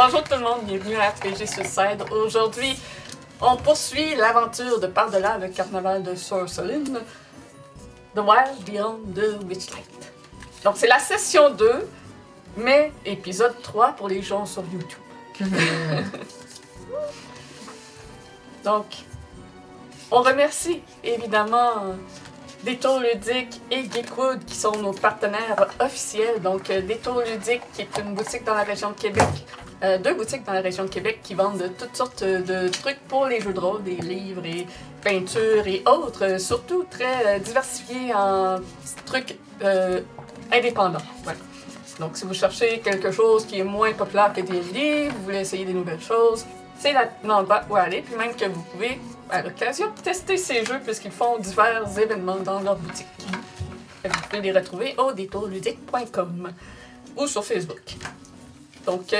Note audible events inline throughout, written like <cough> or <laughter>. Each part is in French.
Bonjour tout le monde, bienvenue à RPG Suicide. Aujourd'hui, on poursuit l'aventure de par-delà le carnaval de Sorceline, The Wild Beyond the Witchlight. Donc c'est la session 2, mais épisode 3 pour les gens sur YouTube. <laughs> Donc, on remercie évidemment Détour Ludique et Geekwood qui sont nos partenaires officiels. Donc, Détour Ludique qui est une boutique dans la région de Québec. Euh, deux boutiques dans la région de Québec qui vendent toutes sortes de trucs pour les jeux de rôle, des livres et peintures et autres. euh, surtout très euh, diversifiés en trucs euh, indépendants. Voilà. Donc, si vous cherchez quelque chose qui est moins populaire que des livres, vous voulez essayer des nouvelles choses, c'est l'endroit où aller. Puis même que vous pouvez, à l'occasion, tester ces jeux puisqu'ils font divers événements dans leur boutique. Et vous pouvez les retrouver au détourludique.com ou sur Facebook. Donc,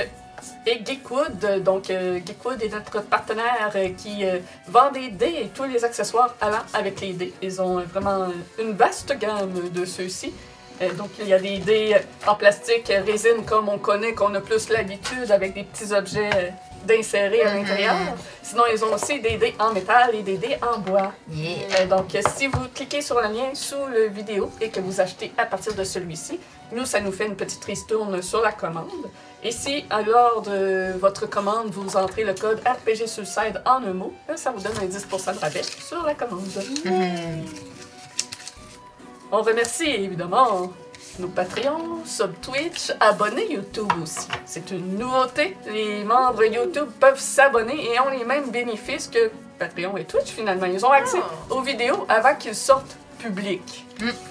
et Geekwood, donc euh, Geekwood est notre partenaire euh, qui euh, vend des dés et tous les accessoires allant avec les dés. Ils ont vraiment une vaste gamme de ceux-ci. Donc, il y a des dés en plastique, résine, comme on connaît, qu'on a plus l'habitude, avec des petits objets d'insérer à l'intérieur. Sinon, ils ont aussi des dés en métal et des dés en bois. Yeah. Donc, si vous cliquez sur le lien sous le vidéo et que vous achetez à partir de celui-ci, nous, ça nous fait une petite ristourne sur la commande. Si, à l'heure de votre commande, vous entrez le code RPG Suicide en un mot, ça vous donne un 10% de rabais sur la commande. On remercie évidemment nos Patreons, sub Twitch, abonnés YouTube aussi. C'est une nouveauté. Les membres YouTube peuvent s'abonner et ont les mêmes bénéfices que Patreon et Twitch finalement. Ils ont accès aux vidéos avant qu'ils sortent publics.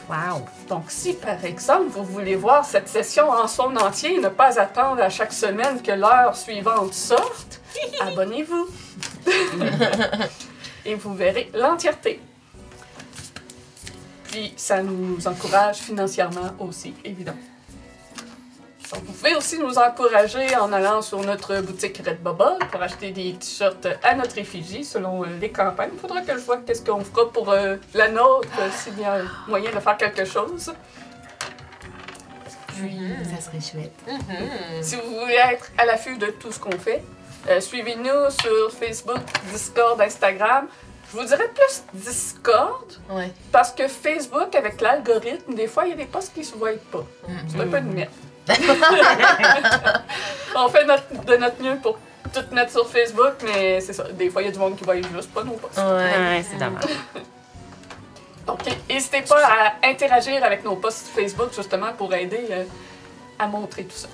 Wow. Donc, si par exemple vous voulez voir cette session en son entier et ne pas attendre à chaque semaine que l'heure suivante sorte, <laughs> abonnez-vous. <laughs> et vous verrez l'entièreté. Puis, ça nous encourage financièrement aussi, évidemment. Vous pouvez aussi nous encourager en allant sur notre boutique Redbubble pour acheter des t-shirts à notre effigie selon euh, les campagnes. Il faudra que je vois qu'est-ce qu'on fera pour euh, la nôtre, euh, s'il y a moyen de faire quelque chose. Puis, Ça serait chouette. si vous voulez être à l'affût de tout ce qu'on fait, euh, suivez-nous sur Facebook, Discord, Instagram. Je vous dirais plus Discord, Ouais. parce que Facebook, avec l'algorithme, des fois, il y a des posts qui se voient pas. C'est un peu de merde. <laughs> On fait notre- de notre mieux pour tout mettre sur Facebook, mais c'est ça. Des fois, il y a du monde qui voit juste pas nos posts. Ouais. c'est dommage. <laughs> Donc, n'hésitez pas à interagir avec nos posts Facebook, justement, pour aider euh, à montrer tout ça.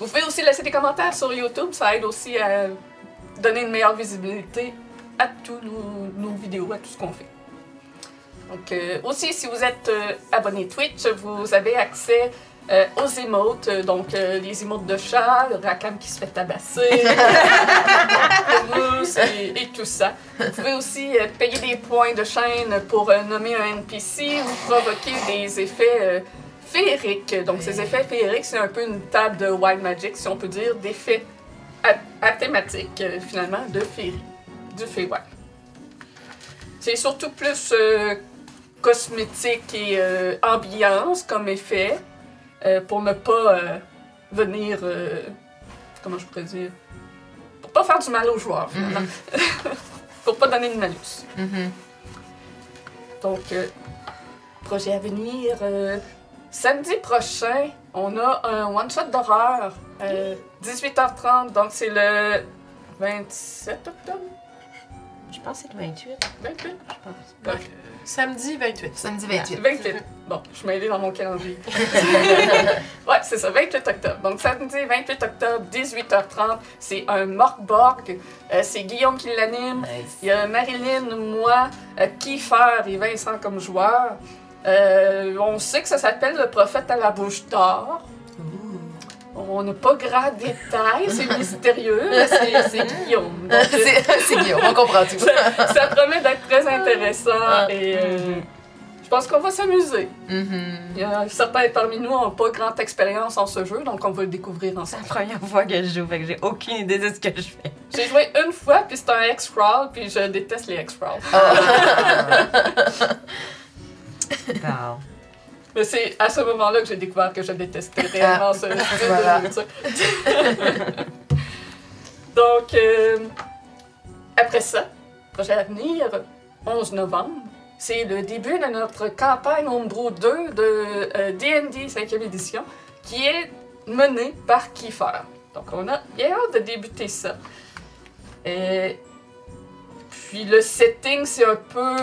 Vous pouvez aussi laisser des commentaires sur YouTube, ça aide aussi à donner une meilleure visibilité à tous nos, nos vidéos, à tout ce qu'on fait. Donc, euh, aussi, si vous êtes euh, abonné Twitch, vous avez accès euh, aux emotes, euh, donc euh, les emotes de chat, le racam qui se fait tabasser, <laughs> mousse et, et tout ça. Vous pouvez aussi euh, payer des points de chaîne pour nommer un NPC ou provoquer des effets féeriques. Donc, ces effets féeriques, c'est un peu une table de Wild Magic, si on peut dire, d'effets à, à thématique, finalement, de féerie, du Feywild. C'est surtout plus cosmétique et ambiance comme effet, euh, pour ne pas euh, venir. euh, comment je pourrais dire Pour pas faire du mal aux joueurs, finalement. <laughs> pour pas donner de malus. Mhm. Donc, euh, projet à venir. euh, samedi prochain, on a un one-shot d'horreur. euh, 18h30, donc c'est le 27 octobre? Je pense que c'est le 28. 28? Je pense. Ouais. Samedi 28. Samedi 28. 28. Bon, je suis mêlée dans mon calendrier. <laughs> ouais, c'est ça, 28 octobre. Donc, samedi 28 octobre, 18h30, c'est un Morkborg. Euh, c'est Guillaume qui l'anime. Nice. Il y a Marilyn, moi, euh, Kiefer et Vincent comme joueurs. Euh, on sait que ça s'appelle le prophète à la bouche d'or. On n'a pas grand détail, c'est mystérieux, mais c'est <laughs> Guillaume. C'est c'est Guillaume, on comprend tout. ça, ça promet d'être très intéressant et euh, je pense qu'on va s'amuser. Mhm. A certains parmi nous n'ont pas grande expérience en ce jeu, donc on va le découvrir C'est ensemble. la première fois que je joue, fait que j'ai aucune idée de ce que je fais. J'ai joué une fois, puis c'est un X-Crawl, puis je déteste les X-Crawl. <laughs> Bon. Mais c'est à ce moment-là que j'ai découvert que je détestais réellement ce style Voilà. jeu. <laughs> Donc, euh, après ça, projet à venir, 11 novembre, c'est le début de notre campagne Ombro 2 de euh, D&D 5e édition, qui est menée par Kiefer. Donc, on a bien hâte de débuter ça. Et puis, le setting, c'est un peu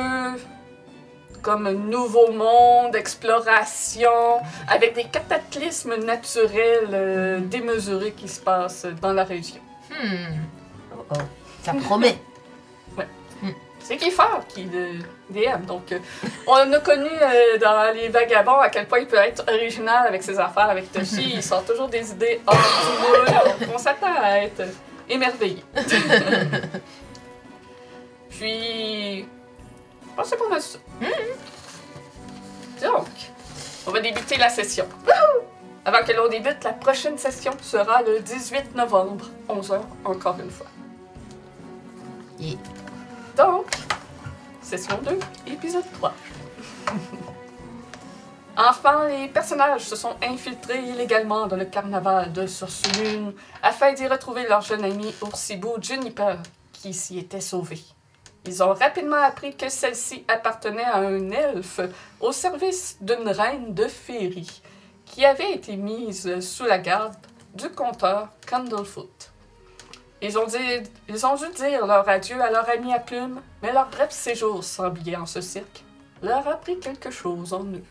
comme un nouveau monde, exploration, avec des cataclysmes naturels euh, démesurés qui se passent dans la région. Hmm. Oh, oh. Ça promet. <laughs> C'est Kiefer qui le DM. Donc, euh, on a connu euh, dans Les Vagabonds à quel point il peut être original avec ses affaires avec Toshi. Il sort toujours des idées hors du moule. On s'attend à être émerveillé. <laughs> Puis, je pense que c'est pas mal ça. Donc, on va débuter la session. Avant que l'on débute, la prochaine session sera le 18 novembre, 11h, encore une fois. Yeah. Donc, session 2, épisode 3. <laughs> Enfin, les personnages se sont infiltrés illégalement dans le carnaval de Sursulune afin d'y retrouver leur jeune ami Oursibou Juniper, qui s'y était sauvé. Ils ont rapidement appris que celle-ci appartenait à un elfe au service d'une reine de féerie, qui avait été mise sous la garde du comteur Candlefoot. Ils ont, dit, ils ont dû dire leur adieu à leur ami à plume, mais leur bref séjour sans billet en ce cirque leur a pris quelque chose en eux.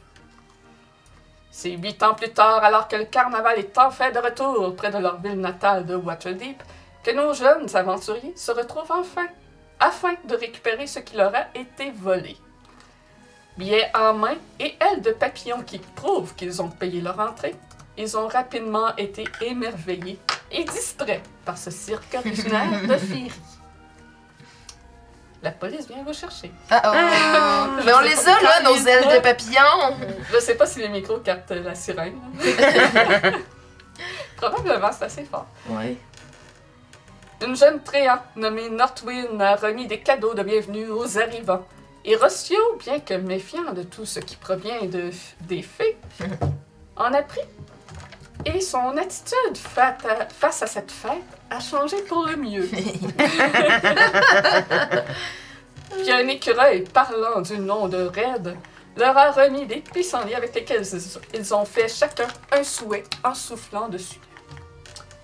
C'est huit ans plus tard, alors que le carnaval est enfin de retour près de leur ville natale de Waterdeep, que nos jeunes aventuriers se retrouvent enfin, afin de récupérer ce qui leur a été volé. Billets en main et ailes de papillon qui prouvent qu'ils ont payé leur entrée, ils ont rapidement été émerveillés et distraits par ce cirque originaire de féerie. La police vient vous chercher. Ah, oh. Mais on les a, là, nos ailes de papillon. Je sais pas si les micros captent la sirène. <laughs> Probablement, c'est assez fort. Ouais. Une jeune tréant nommée Northwind a remis des cadeaux de bienvenue aux arrivants. Et Rossio, bien que méfiant de tout ce qui provient de, des fées, <laughs> en a pris. Et son attitude à- face à cette fête a changé pour le mieux. <laughs> Puis un écureuil parlant du nom de Red leur a remis des pissenlits avec lesquels ils- ont fait chacun un souhait en soufflant dessus.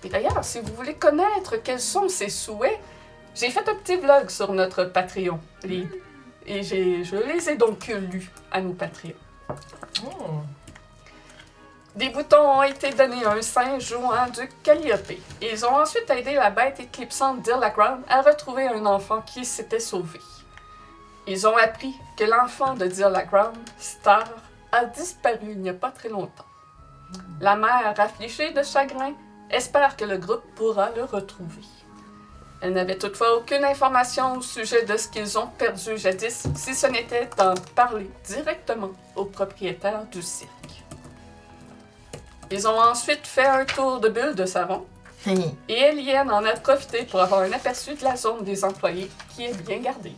Et d'ailleurs, si vous voulez connaître quels sont ces souhaits, j'ai fait un petit vlog sur notre Patreon. Les- et je les ai donc lus à nos Patreons. Oh. Des boutons ont été donnés à un singe jouant du Calliope. Ils ont ensuite aidé la bête éclipsante d'Irlacrown à retrouver un enfant qui s'était sauvé. Ils ont appris que l'enfant de Dirlacrown, Star, a disparu il n'y a pas très longtemps. La mère, affligée de chagrin, espère que le groupe pourra le retrouver. Elle n'avait toutefois aucune information au sujet de ce qu'ils ont perdu jadis, si ce n'était d'en parler directement au propriétaire du cirque. Ils ont ensuite fait un tour de bulle de savon et Eliane en a profité pour avoir un aperçu de la zone des employés qui est bien gardée.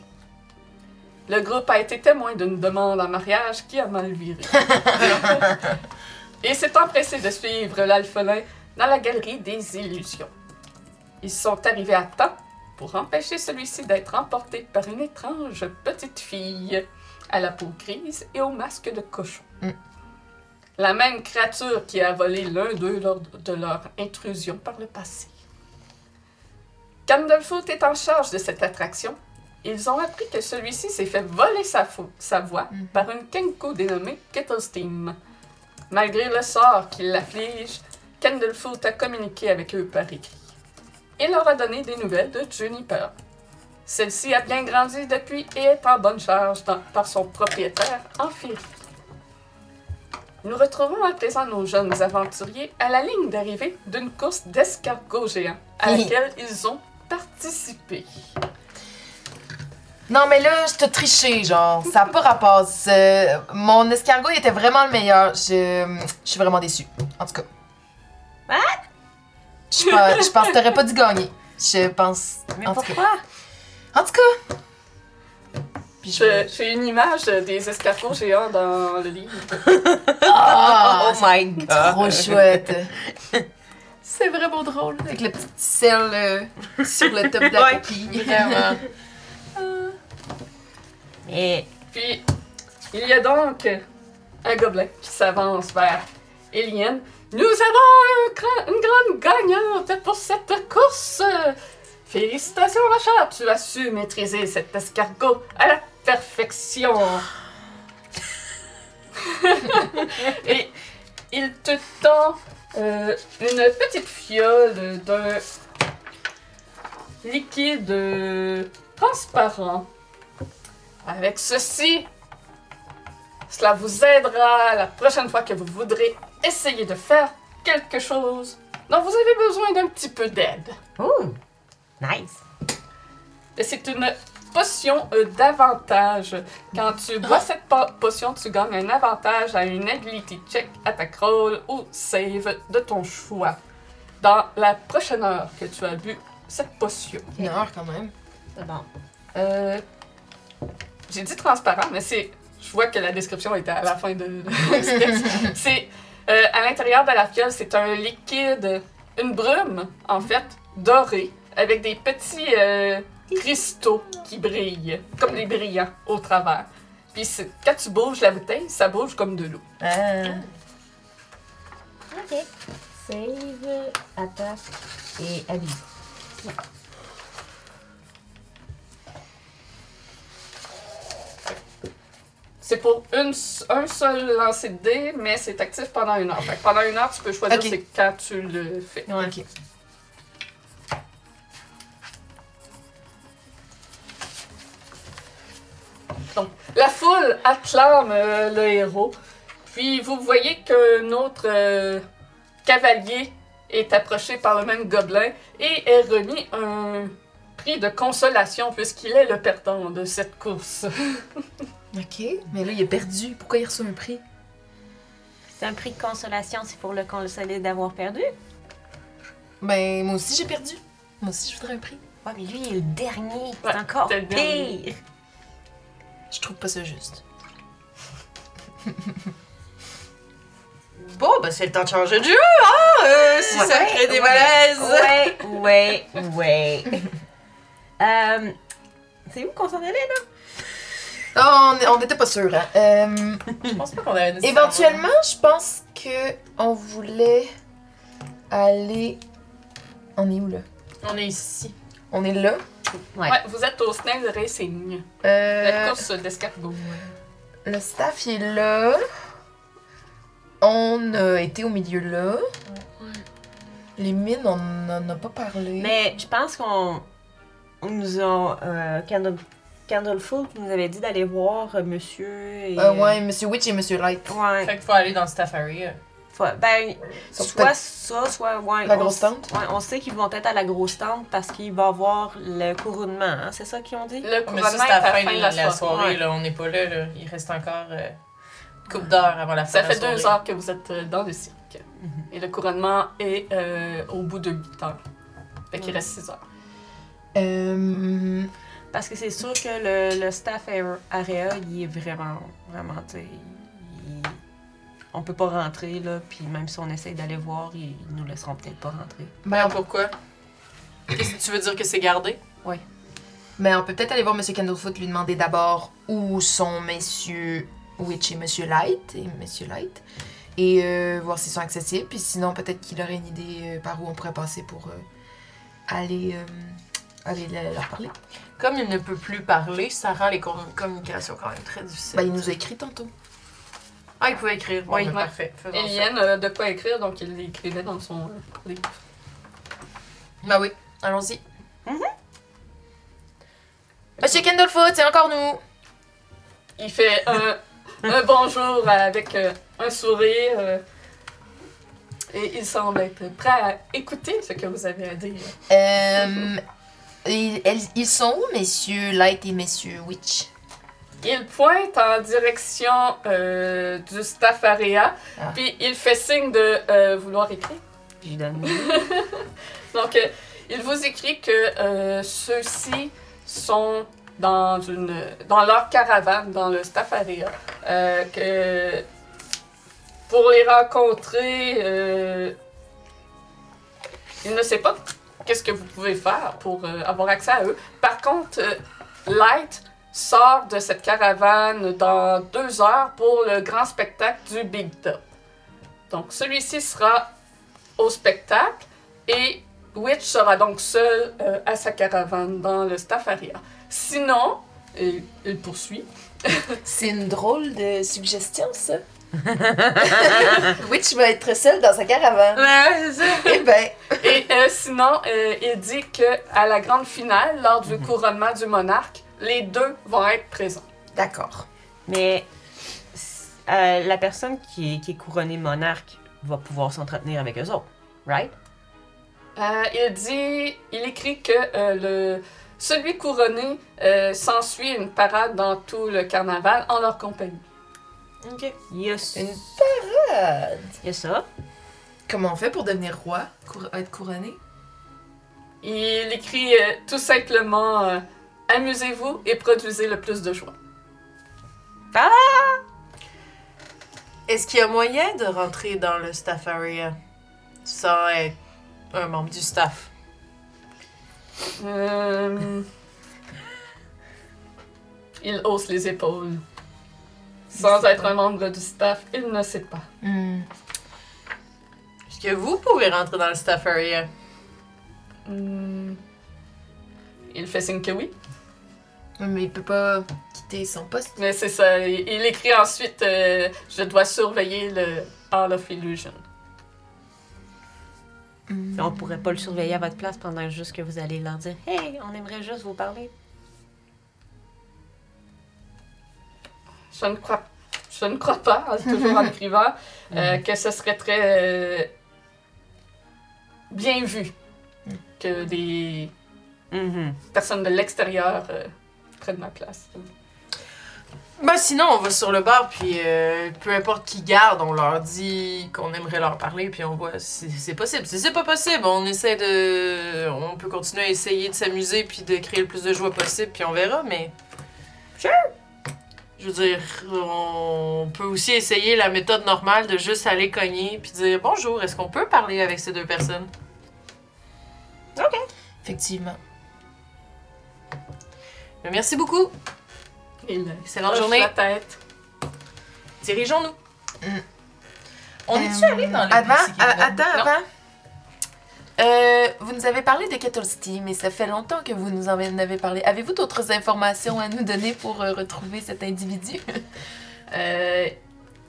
Le groupe a été témoin d'une demande en mariage qui a mal viré. <laughs> et s'est empressé de suivre l'alphelin dans la galerie des illusions. Ils sont arrivés à temps pour empêcher celui-ci d'être emporté par une étrange petite fille à la peau grise et au masque de cochon. Mm. La même créature qui a volé l'un d'eux lors de leur intrusion par le passé. Candlefoot est en charge de cette attraction. Ils ont appris que celui-ci s'est fait voler sa, voix Mhm. par une Kenko dénommée Kettlesteam. Malgré le sort qui l'afflige, Candlefoot a communiqué avec eux par écrit. Il leur a donné des nouvelles de Juniper. Celle-ci a bien grandi depuis et est en bonne charge dans- par son propriétaire en féerie. Nous retrouvons à présent nos jeunes aventuriers à la ligne d'arrivée d'une course d'escargots géants à laquelle ils ont participé. Non, mais là, je t'ai triché, genre. Ça n'a pas rapport. C'est- Mon escargot, il était vraiment le meilleur. Je, je suis vraiment déçue. En tout cas. What? Je pense, je pense que t'aurais pas dû gagner. Je pense. Mais en tout cas. pourquoi? En tout cas. Puis je J'ai une image des escargots géants dans le livre. <laughs> Ah, oh my god! trop chouette. C'est vraiment drôle. Avec le petit sel euh, sur le top de la coquille. Vraiment. Mais Puis, il y a donc un gobelin qui s'avance vers Eliane. Nous avons un grand- une grande gagnante pour cette course. Félicitations, ma chère. Tu as su maîtriser cet escargot à la perfection. <laughs> Et il te tend euh, une petite fiole d'un liquide transparent. Avec ceci, cela vous aidera la prochaine fois que vous voudrez essayer de faire quelque chose dont vous avez besoin d'un petit peu d'aide. Ouh! Nice! C'est une potion euh, d'avantage. Quand tu bois cette po- potion, tu gagnes un avantage à une ability check, attack roll ou save de ton choix. Dans la prochaine heure que tu as bu cette potion. Une heure quand même. C'est bon. Euh, J'ai dit transparent, mais c'est. Je vois que la description était à la fin de. de- <laughs> c'est euh, à l'intérieur de la fiole, c'est un liquide, une brume en fait dorée avec des petits euh, cristaux qui brillent, comme des brillants au travers. Puis c'est- quand tu bouges la bouteille, ça bouge comme de l'eau. Ah. Ok. Save, attaque et habit. C'est pour une, s- un seul lancer de dés, mais c'est actif pendant une heure. Fait que pendant une heure, tu peux choisir Ok. c'est quand tu le fais. Ouais, La foule acclame euh, le héros. Puis vous voyez qu'un autre euh, cavalier est approché par le même gobelin et est remis un prix de consolation puisqu'il est le perdant de cette course. <laughs> Ok. Mais là, il a perdu. Pourquoi il reçoit un prix? C'est un prix de consolation, c'est pour le consoler d'avoir perdu. Ben, moi aussi, j'ai perdu. Moi aussi, je voudrais un prix. Ouais, mais lui, il est le dernier. Ouais, c'est encore pire. Je trouve pas ça juste. <laughs> Bon, ben c'est le temps de changer de jeu, hein? euh, si ça crée des ouais, malaises. Ouais, ouais, <laughs> ouais. euh, c'est où qu'on s'en allait, là? Oh, on- on n'était pas sûr, hein. Euh, Je pense pas qu'on avait nécessairement- éventuellement, je pense que on voulait aller. On est où là? On est ici. On est là. Ouais. Ouais, vous êtes au Snail Racing, la Euh, course d'escargot. le staff il est là. On a été au milieu là. Les mines, on n'en a pas parlé. Mais je pense qu'on on nous a. Euh, Candle, Candlefoot nous avait dit d'aller voir euh, monsieur. Et, Euh, ouais, Monsieur Witch et Monsieur Light. Ouais. Fait qu'il faut aller dans le staff area. Ben, soit ça, soit. Ouais, La on grosse tente? Ouais, on sait qu'ils vont être à la grosse tente parce qu'il va y avoir le couronnement, hein, c'est ça qu'ils ont dit? Le Mais ça, couronnement c'est est à la fin de la, soirée, Ouais. là. On n'est pas là, là. Il reste encore euh, une couple d'heures avant la fin Ça de la fait deux heures que vous êtes euh, dans le cirque. Mhm. Et le couronnement est euh, au bout de 8 heures. Fait qu'il reste 6 heures. Euh, Parce que c'est sûr que le, le staff area- area, il est vraiment, vraiment, tu on peut pas rentrer, là, puis même si on essaye d'aller voir, ils, ils nous laisseront peut-être pas rentrer. ben, on, Pourquoi? Qu'est-ce que tu veux dire que c'est gardé? ben, on peut peut-être aller voir Monsieur Candlefoot, lui demander d'abord où sont Monsieur Witch et Monsieur Light et Monsieur Light. Et euh, voir s'ils sont accessibles. Puis sinon, peut-être qu'il aurait une idée euh, par où on pourrait passer pour euh, aller, euh, aller le- leur parler. Comme il ne peut plus parler, ça rend les com- communications quand même très difficiles. Ben, il nous a écrit tantôt. Ah, il pouvait écrire. Bon, Oui, ben, ouais. parfait. Faisons ça. Eliane a de quoi écrire, donc il l'écrivait dans son euh, livre. Ben oui, allons-y. Monsieur Candlefoot, c'est encore nous! Il fait un, <laughs> un bonjour avec euh, un sourire. euh, et il semble être prêt à écouter ce que vous avez à dire. Euh, ils, elles- ils sont où, Messieurs Light et Messieurs Witch? Il pointe en direction euh, du staff area, Ah. puis il fait signe de euh, vouloir écrire. Je donne. <laughs> Donc, euh, il vous écrit que ceux-ci sont dans, une, dans leur caravane, dans le staff area. Que pour les rencontrer, il ne sait pas qu'est-ce que vous pouvez faire pour avoir accès à eux. Par contre, Light sort de cette caravane dans deux heures pour le grand spectacle du Big Top. Donc, celui-ci sera au spectacle et Witch sera donc seul euh, à sa caravane dans le Staffaria. Sinon, il, il poursuit. <laughs> C'est une drôle de suggestion, ça. <laughs> Witch va être seule dans sa caravane. Ouais, c'est ça. Eh ben, Et euh, sinon, euh, il dit que à la grande finale, lors du couronnement du monarque, les deux vont être présents. d'accord. Mais euh, la personne qui est, qui est couronnée monarque va pouvoir s'entretenir avec eux autres, right? Euh, il dit, il écrit que euh, le celui couronné euh, s'ensuit une parade dans tout le carnaval en leur compagnie. Ok. Il y a, s- Une parade? il y a ça. Comment on fait pour devenir roi? Cour- être couronné? Il écrit euh, tout simplement euh, amusez-vous et produisez le plus de joie. Est-ce qu'il y a moyen de rentrer dans le staff area sans être un membre du staff? Euh, il hausse les épaules. Sans être un membre du staff, il ne sait pas. Hmm. Est-ce que vous pouvez rentrer dans le staff area? Hmm. Il fait signe que oui. Mais il peut pas quitter son poste. Mais c'est ça. Il, il écrit ensuite euh, Je dois surveiller le Hall of Illusion. Hmm. On pourrait pas le surveiller à votre place pendant juste que vous allez leur dire Hey, on aimerait juste vous parler. Je ne crois, je ne crois pas, <laughs> toujours en écrivant, euh, que ce serait très euh, bien vu que des Mhm. personnes de l'extérieur prennent ma place. Ben sinon, on va sur le bar, puis euh, peu importe qui garde, on leur dit qu'on aimerait leur parler, puis on voit si c'est possible. Si c'est pas possible, on essaie de... On peut continuer à essayer de s'amuser, puis de créer le plus de joie possible, puis on verra, mais... Sure! Je veux dire, on peut aussi essayer la méthode normale de juste aller cogner, puis dire « Bonjour, est-ce qu'on peut parler avec ces deux personnes? Effectivement. Merci beaucoup! Il Excellente journée. la tête. Dirigeons-nous! On est-tu allé dans le Avant, a- attends, Non. avant. Euh, vous nous avez parlé de Kettle City, mais ça fait longtemps que vous nous en avez parlé. Avez-vous d'autres informations à nous donner pour euh, retrouver cet individu? <laughs> Euh,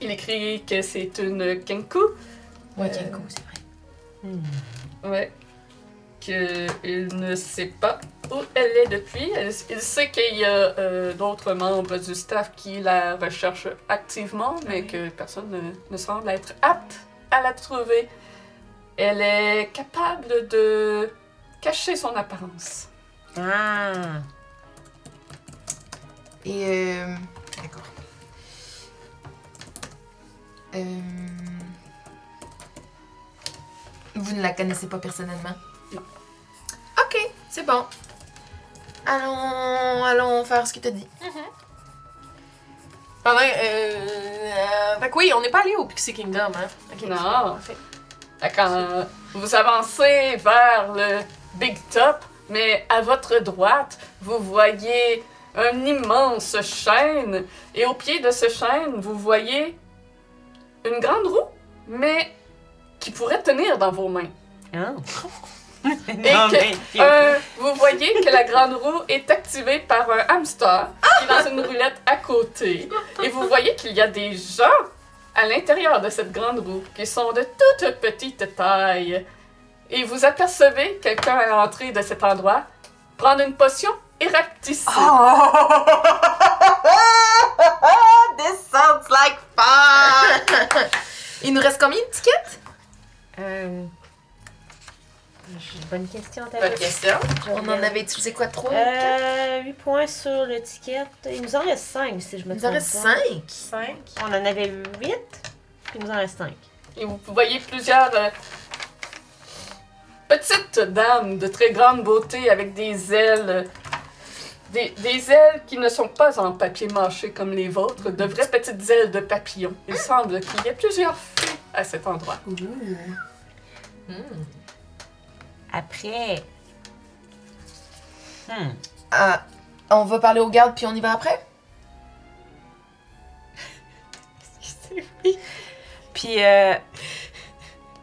il écrit que c'est une Kenku. Ouais, Euh, Kenko, c'est vrai. Ouais. Qu'il ne sait pas où elle est depuis. Il sait qu'il y a euh, d'autres membres du staff qui la recherchent activement, mais que personne ne, ne semble être apte à la trouver. Elle est capable de cacher son apparence. Ah. Et euh, d'accord. Euh, vous ne la connaissez pas personnellement? C'est bon. Allons, allons faire ce que t'as dit. Pendant... Euh, euh, fait que oui, on n'est pas allé au Pixie Kingdom, hein? Ok. Non. Fait Quand vous avancez vers le Big Top, mais à votre droite, vous voyez un immense chêne. Et au pied de ce chêne, vous voyez une grande roue, mais qui pourrait tenir dans vos mains. Ah. <laughs> Et Non, que, mais- euh, vous voyez que la grande roue est activée par un hamster qui est dans une roulette à côté. Et vous voyez qu'il y a des gens à l'intérieur de cette grande roue qui sont de toute petite taille. Et vous apercevez quelqu'un à l'entrée de cet endroit prendre une potion et rapetisser. <laughs> This sounds like fun! <laughs> Il nous reste combien de tickets? Euh... bonne question. t'as Bonne question. On en avait utilisé quoi, 3? Euh, 8 points sur l'étiquette. Il nous en reste 5 si je me Il nous trompe en reste pas. 5. 5. On en avait 8, puis il nous en reste 5. Et vous voyez plusieurs euh, petites dames de très grande beauté avec des ailes. euh, Des, des ailes qui ne sont pas en papier mâché comme les vôtres, de vraies petites ailes de papillon. Il semble qu'il y ait plusieurs fées à cet endroit. Après. Hmm. Ah, on va parler aux gardes puis on y va après? <laughs> Puis euh,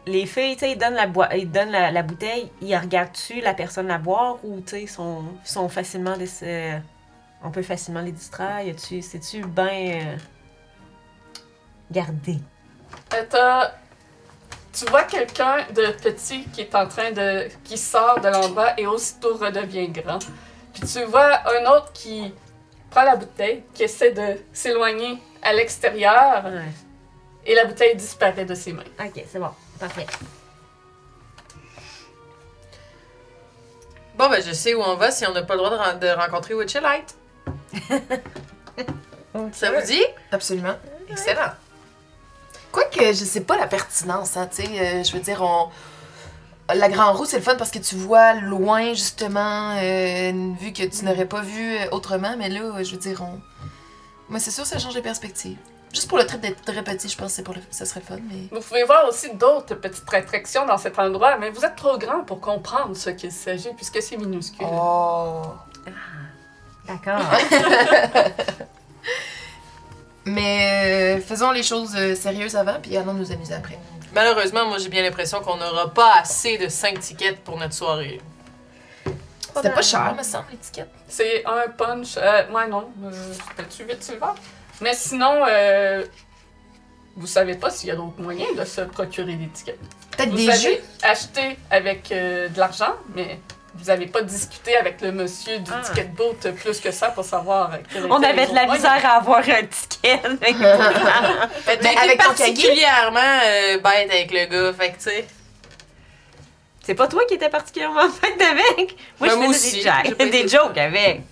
les filles, tu sais, ils donnent, la, boi- ils donnent la, la bouteille, ils regardent-tu la personne la boire ou, tu sais, sont, sont facilement... Des, euh, on peut facilement les distraire? Y a-tu- C'est-tu bien gardé? Euh, t'as- Tu vois quelqu'un de petit qui est en train de. qui sort de l'endroit et aussitôt redevient grand. Puis tu vois un autre qui prend la bouteille, qui essaie de s'éloigner à l'extérieur Ouais. et la bouteille disparaît de ses mains. Ok, c'est bon. Parfait. Bon, ben, je sais où on va si on n'a pas le droit de, ren- de rencontrer Witchelite. <laughs> Ça vous dit? Absolument. Excellent. Quoique, je sais pas la pertinence, hein, tu sais. euh, je veux dire, on. La Grand Roue, c'est le fun parce que tu vois loin, justement, euh, une vue que tu n'aurais pas vue euh, autrement, mais là, euh, je veux dire, on. Moi, c'est sûr, ça change de perspective. Juste pour le trip d'être très petit, je pense que c'est pour le... ça serait le fun, mais. Vous pouvez voir aussi d'autres petites attractions dans cet endroit, mais vous êtes trop grand pour comprendre ce qu'il s'agit puisque c'est minuscule. Oh! D'accord. <laughs> <laughs> Mais euh, faisons les choses euh, sérieuses avant, puis allons nous amuser après. Malheureusement, moi, j'ai bien l'impression qu'on n'aura pas assez de 5 tickets pour notre soirée. C'était pas cher, me semble, l'étiquette. C'est un punch. Euh, ouais, non. Euh, C'était-tu 8 silver? Mais sinon, euh, vous savez pas s'il y a d'autres moyens de se procurer des tickets. Peut-être des jeux? acheté avec euh, de l'argent, mais vous n'avez pas discuté avec le monsieur du Ah. ticket de boat plus que ça pour savoir. euh, quel On avait de la misère à avoir un ticket. <laughs> Mais avec particulièrement euh, bête avec le gars, fait que tu sais. C'est pas toi qui étais particulièrement <laughs> fête avec? Moi, Ben, je moi faisais aussi. des, des jokes avec.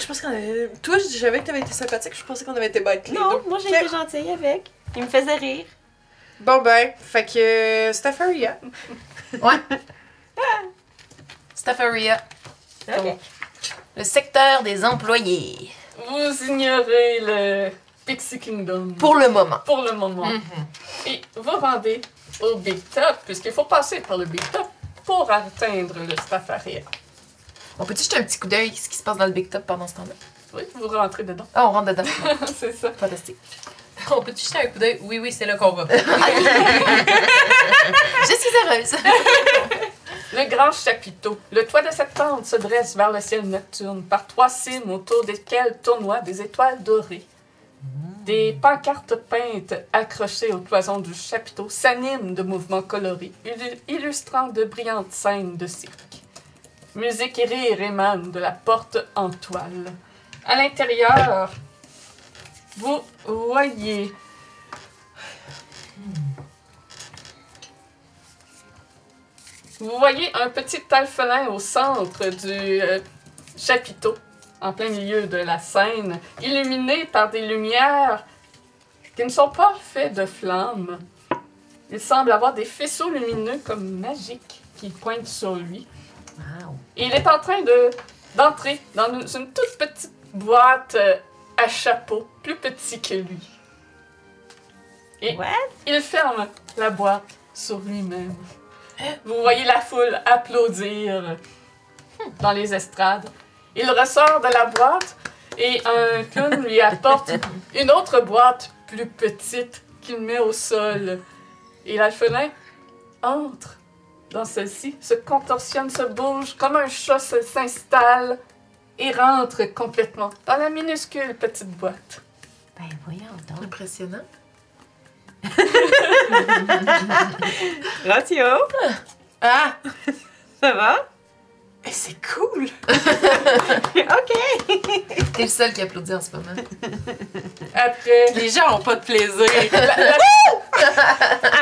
Je pense qu'on avait. Toi, je savais que t'avais été sympathique, je pensais qu'on avait été bêtes les Non, moi, j'ai été gentille avec. Il me faisait rire. Bon ben, fait que. euh, Staffaria. <laughs> Staffaria, Ok. le secteur des employés. Vous ignorez le Pixie Kingdom. Pour le moment. pour le moment. Et vous rendez au Big Top, puisqu'il faut passer par le Big Top pour atteindre le Stafaria. On peut-tu jeter un petit coup d'œil ce qui se passe dans le Big Top pendant ce temps-là? Oui, vous rentrez dedans. Ah, on rentre dedans. <laughs> c'est ça. Fantastique. On peut-tu jeter un coup d'œil? Oui, oui, c'est là qu'on va. <laughs> <laughs> Je suis heureuse. Le grand chapiteau. Le toit de cette tente se dresse vers le ciel nocturne par trois cimes autour desquelles tournoient des étoiles dorées. Des pancartes peintes accrochées aux cloisons du chapiteau s'animent de mouvements colorés, illu- illustrant de brillantes scènes de cirque. Musique et rire émanent de la porte en toile. À l'intérieur, vous voyez Vous voyez un petit alphelin au centre du euh, chapiteau, en plein milieu de la scène, illuminé par des lumières qui ne sont pas faites de flammes. Il semble avoir des faisceaux lumineux comme magiques qui pointent sur lui. Wow. Et il est en train de d'entrer dans une, une toute petite boîte euh, à chapeau, plus petit que lui. Et What? il ferme la boîte sur lui-même. Vous voyez la foule applaudir dans les estrades. Il ressort de la boîte et un clown lui apporte <laughs> une autre boîte plus petite qu'il met au sol. Et l'alphelin entre dans celle-ci, se contorsionne, se bouge comme un chat se- s'installe et rentre complètement dans la minuscule petite boîte. Ben voyons donc. Impressionnant. <laughs> Ratio, Ah! ça va? Mais c'est cool! <laughs> ok. T'es le seul qui applaudit en ce moment. Après, Les gens ont pas de plaisir. <laughs> la, la-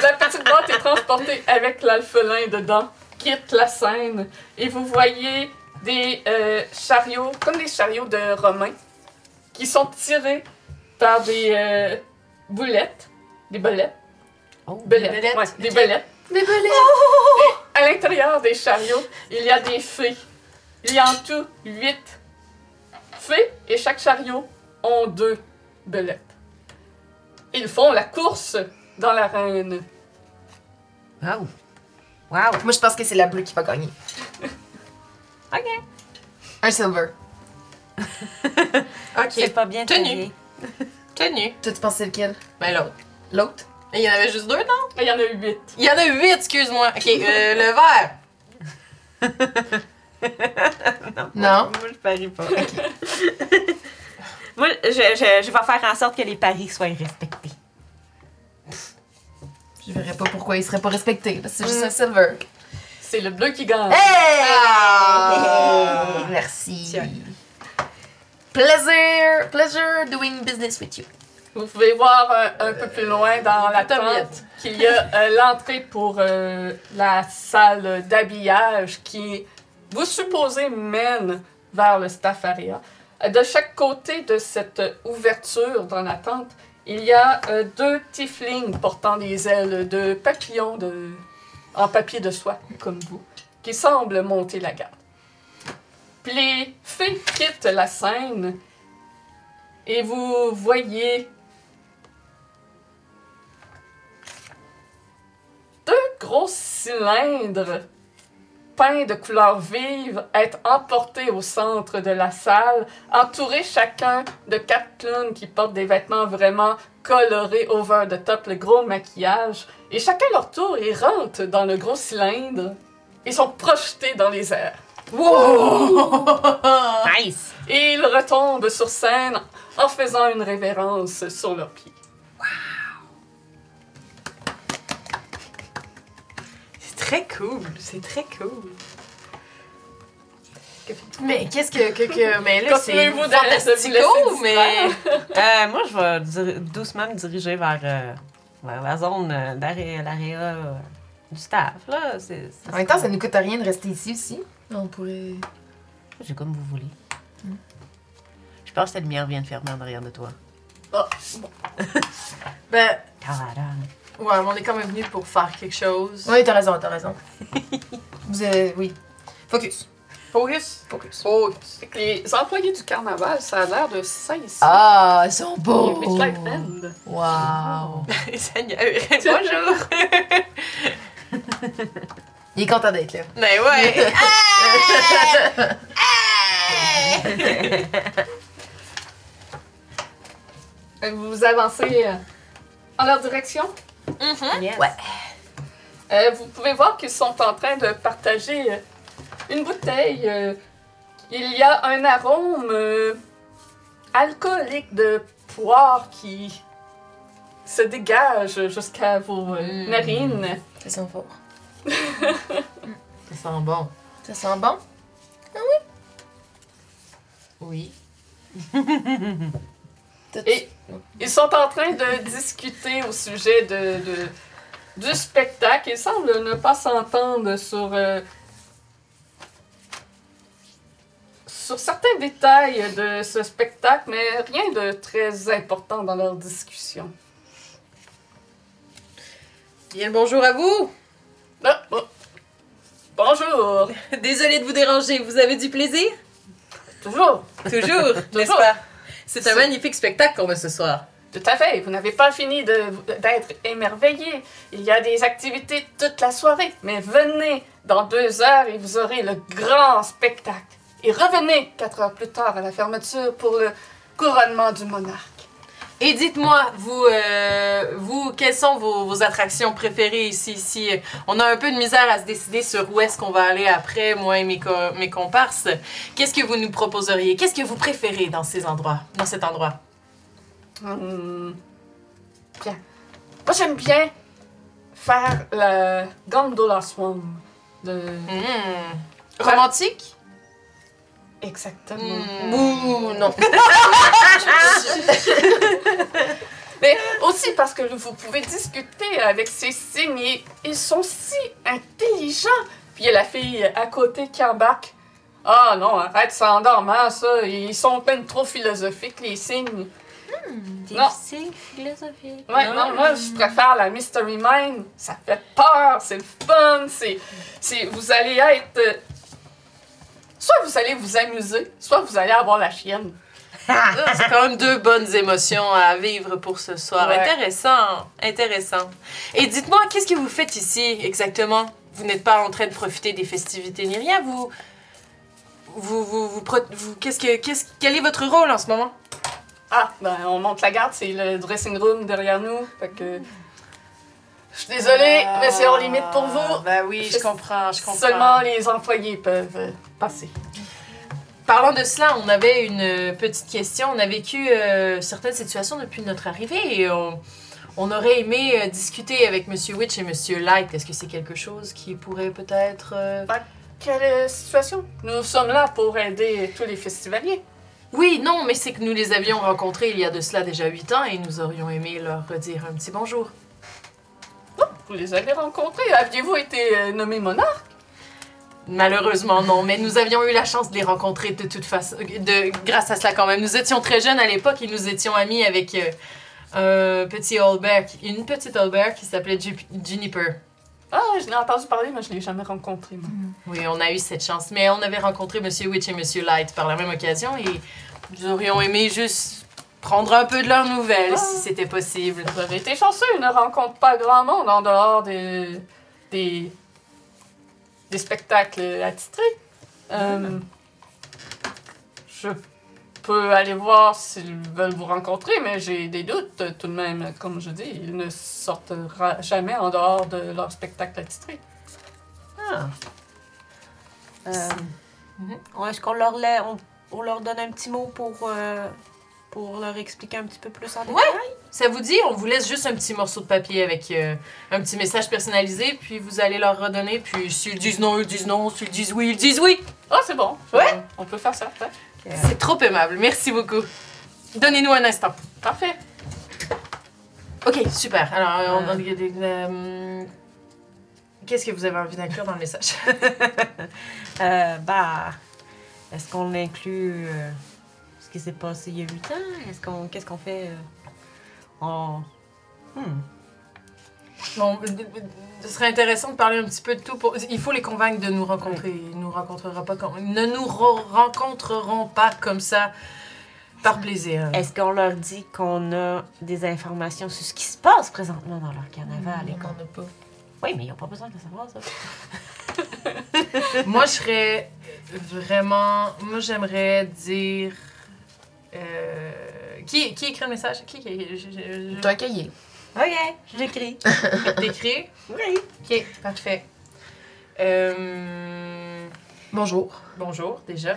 la petite boîte est transportée avec l'alphelin dedans, quitte la scène et vous voyez des euh, chariots, comme des chariots de Romains, qui sont tirés par des euh, boulettes, des bolettes, Oh, belettes, belettes, ouais, des belettes. Des belets! À l'intérieur des chariots, il y a des fées. Il y a en tout huit fées et chaque chariot ont deux belettes. Ils font la course dans l'arène. Wow. Wow. Moi, je pense que c'est la bleue qui va gagner. <laughs> Ok. Un silver. <laughs> C'est Ok. pas bien Tenu. taillé. Tenu. Toi, tu penses c'est lequel? Ben l'autre. L'autre? Il y en avait juste deux, non? Il y en a huit. Il y en a huit, excuse-moi. Ok, euh, le vert. <laughs> Non? Moi, je parie pas. <laughs> Moi, je, je, je vais faire en sorte que les paris soient respectés. Je verrais pas pourquoi il serait pas respecté. parce que C'est juste un silver. C'est le bleu qui gagne. Hey! Ah! Merci. Tiens. Pleasure, pleasure doing business with you. Vous pouvez voir un, un peu plus loin dans la tente qu'il y a euh, l'entrée pour euh, la salle d'habillage qui, vous supposez, mène vers le staff area. Euh, De chaque côté de cette ouverture dans la tente, il y a euh, deux tieflings portant des ailes de papillon de, en papier de soie, comme vous, qui semblent monter la garde. Puis les fées quittent la scène et vous voyez deux gros cylindres peints de couleurs vives être emportés au centre de la salle, entourés chacun de quatre clowns qui portent des vêtements vraiment colorés over the top, le gros maquillage, et chacun leur tour, ils rentrent dans le gros cylindre et sont projetés dans les airs. Wow! <laughs> Nice! Et ils retombent sur scène en faisant une révérence sur leurs pieds. Très cool, c'est très cool. Mais qu'est-ce que, que, que- Mais là, c'est fantastico, mais. <laughs> Euh, moi, je vais doucement me diriger vers, euh, vers la zone euh, d'arrêt- l'area euh, du staff. Là. C'est, c'est- En même temps, ça nous coûte rien de rester ici aussi. On pourrait. C'est comme vous voulez. Je pense que la lumière vient de fermer en arrière de toi. Ah, bon. Ben. Ouais, mais on est quand même venu pour faire quelque chose. Oui, t'as raison, t'as raison. <laughs> Vous avez. Oui. Focus. Focus. Focus. Focus. Les employés du carnaval, ça a l'air de ici. Ah, ils sont beaux! Midnight Band. Wow! <laughs> Seigneur, bonjour. Il est content d'être là. Mais ouais. <laughs> Euh, Vous avancez euh, en leur direction? Yes. Ouais. Euh, vous pouvez voir qu'ils sont en train de partager euh, une bouteille. euh, il y a un arôme euh, alcoolique de poire qui se dégage jusqu'à vos Mm. narines. Ça sent fort. <laughs> Ça sent bon. Ça sent bon? Oui? Et ils sont en train de discuter au sujet de, de- du spectacle. Ils semblent ne pas s'entendre sur, euh, sur certains détails de ce spectacle, mais rien de très important dans leur discussion. Bien bonjour à vous. Ah. Bonjour! <laughs> Désolée de vous déranger. Vous avez du plaisir? Toujours! Toujours, n'est-ce pas? C'est un magnifique spectacle qu'on a ce soir. Tout à fait, vous n'avez pas fini d'être émerveillé. Il y a des activités toute la soirée, mais venez dans deux heures et vous aurez le grand spectacle. Et revenez quatre heures plus tard à la fermeture pour le couronnement du monarque. Et dites-moi, vous, euh, vous, quelles sont vos, vos attractions préférées ici, ici? On a un peu de misère à se décider sur où est-ce qu'on va aller après, moi et mes, co- mes comparses. Qu'est-ce que vous nous proposeriez? Qu'est-ce que vous préférez dans ces endroits, dans cet endroit? Hum, Bien. Moi, j'aime bien faire la gondola swan. De... Hmm. Romantique? Exactement. Hmm. Ouh, non. <laughs> Mais aussi parce que vous pouvez discuter avec ces signes et ils sont si intelligents. Puis il y a la fille à côté qui embarque. Ah non, arrête, c'est endormant ça. Ils sont même trop philosophiques, les signes. Des Non. signes philosophiques. Ouais, non, moi je préfère la Mystery Mind. Ça fait peur, c'est le fun, c'est. c'est- Vous allez être. Soit vous allez vous amuser, soit vous allez avoir la chienne. C'est quand même deux bonnes émotions à vivre pour ce soir. Ouais. Intéressant, intéressant. Et dites-moi, qu'est-ce que vous faites ici exactement? vous n'êtes pas en train de profiter des festivités ni rien. Vous, vous, vous, vous, qu'est-ce que, qu'est-ce, quel est votre rôle en ce moment? Ah, ben on monte la garde, c'est le dressing room derrière nous. Fait que. Je suis désolée, mais c'est hors limite pour vous. Ben oui, je comprends, je comprends. Seulement les employés peuvent euh, passer. Parlant de cela, on avait une petite question. On a vécu euh, certaines situations depuis notre arrivée et on, on aurait aimé euh, discuter avec Monsieur Witch et Monsieur Light. Est-ce que c'est quelque chose qui pourrait peut-être... euh, Quelle situation? Nous sommes là pour aider tous les festivaliers. Oui, non, mais c'est que nous les avions rencontrés il y a de cela déjà huit ans et nous aurions aimé leur redire un petit bonjour. Vous les avez rencontrés. Aviez-vous été euh, nommé monarque? Malheureusement, non, mais nous avions eu la chance de les rencontrer de toute façon, de, grâce à cela quand même. Nous étions très jeunes à l'époque et nous étions amis avec euh, un petit Albert, une petite Albert qui s'appelait Ju- Juniper. Ah, je l'ai entendu parler, mais je l'ai jamais rencontré, moi. Oui, on a eu cette chance. Mais on avait rencontré Monsieur Witch et Monsieur Light par la même occasion et nous aurions aimé juste prendre un peu de leurs nouvelles Ah. si c'était possible. Vous avez été chanceux, ils ne rencontrent pas grand monde en dehors des, des, des spectacles attitrés. Euh, je peux aller voir s'ils veulent vous rencontrer, mais j'ai des doutes tout de même. Comme je dis, ils ne sortent jamais en dehors de leur spectacle attitré. Ah. Euh, Est-ce qu'on leur, on, on leur donne un petit mot pour, euh, pour leur expliquer un petit peu plus en détail? Ça vous dit, on vous laisse juste un petit morceau de papier avec euh, un petit message personnalisé, puis vous allez leur redonner, puis s'ils disent non, ils disent non, s'ils disent oui, ils disent oui. Ah, c'est bon. Ouais. On peut faire ça. ouais. C'est trop aimable, merci beaucoup. Donnez-nous un instant. Parfait. Ok, super. Alors, on, on- euh, qu'est-ce que vous avez envie d'inclure dans le message? <laughs> Euh, bah, est-ce qu'on inclut euh, qui s'est passé il y a 8 ans? Est-ce qu'on, qu'est-ce qu'on fait euh, en... Hmm. Bon, euh, euh, ce serait intéressant de parler un petit peu de tout. Pour... Il faut les convaincre de nous rencontrer. Ils nous rencontrera pas comme... Ne nous re- rencontreront pas comme ça par plaisir. Est-ce qu'on leur dit qu'on a des informations sur ce qui se passe présentement dans leur carnaval? et qu'on- On en a pas. Oui, mais ils n'ont pas besoin de le savoir, ça. <laughs> moi, je serais vraiment. Moi, j'aimerais dire. Euh, Qui, qui écrit le message? Qui, qui je, je, je- T'as un cahier. OK, je l'écris. <laughs> T'écris? oui. Ok, parfait. Euh, Bonjour. bonjour, déjà.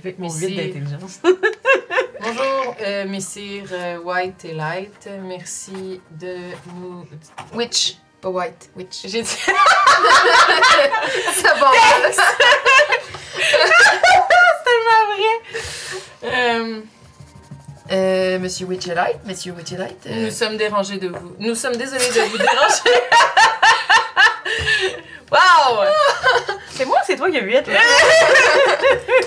Avec mon vide d'intelligence. <laughs> Bonjour, euh, messire euh, White et Light. Merci de nous. Witch, pas white. Witch. J'ai dit. <laughs> Ça va. Euh, Euh, Monsieur Witch et Light, Monsieur Witch et Light. euh, Nous sommes dérangés de vous. Nous sommes désolés de vous déranger. <laughs> Wow! C'est moi ou c'est toi qui as 8, là? <laughs>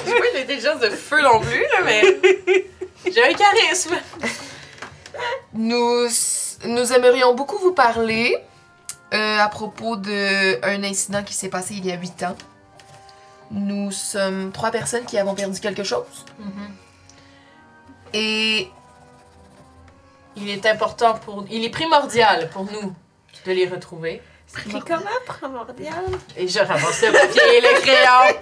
J'ai pas une intelligence de feu non plus, là, mais. J'ai un charisme. Nous, nous aimerions beaucoup vous parler euh, à propos d'un incident qui s'est passé il y a huit ans. Nous sommes trois personnes qui avons perdu quelque chose. Et Il est important pour. Il est primordial pour nous de les retrouver. C'est comment primordial? Et je ramasse le papier et le crayon.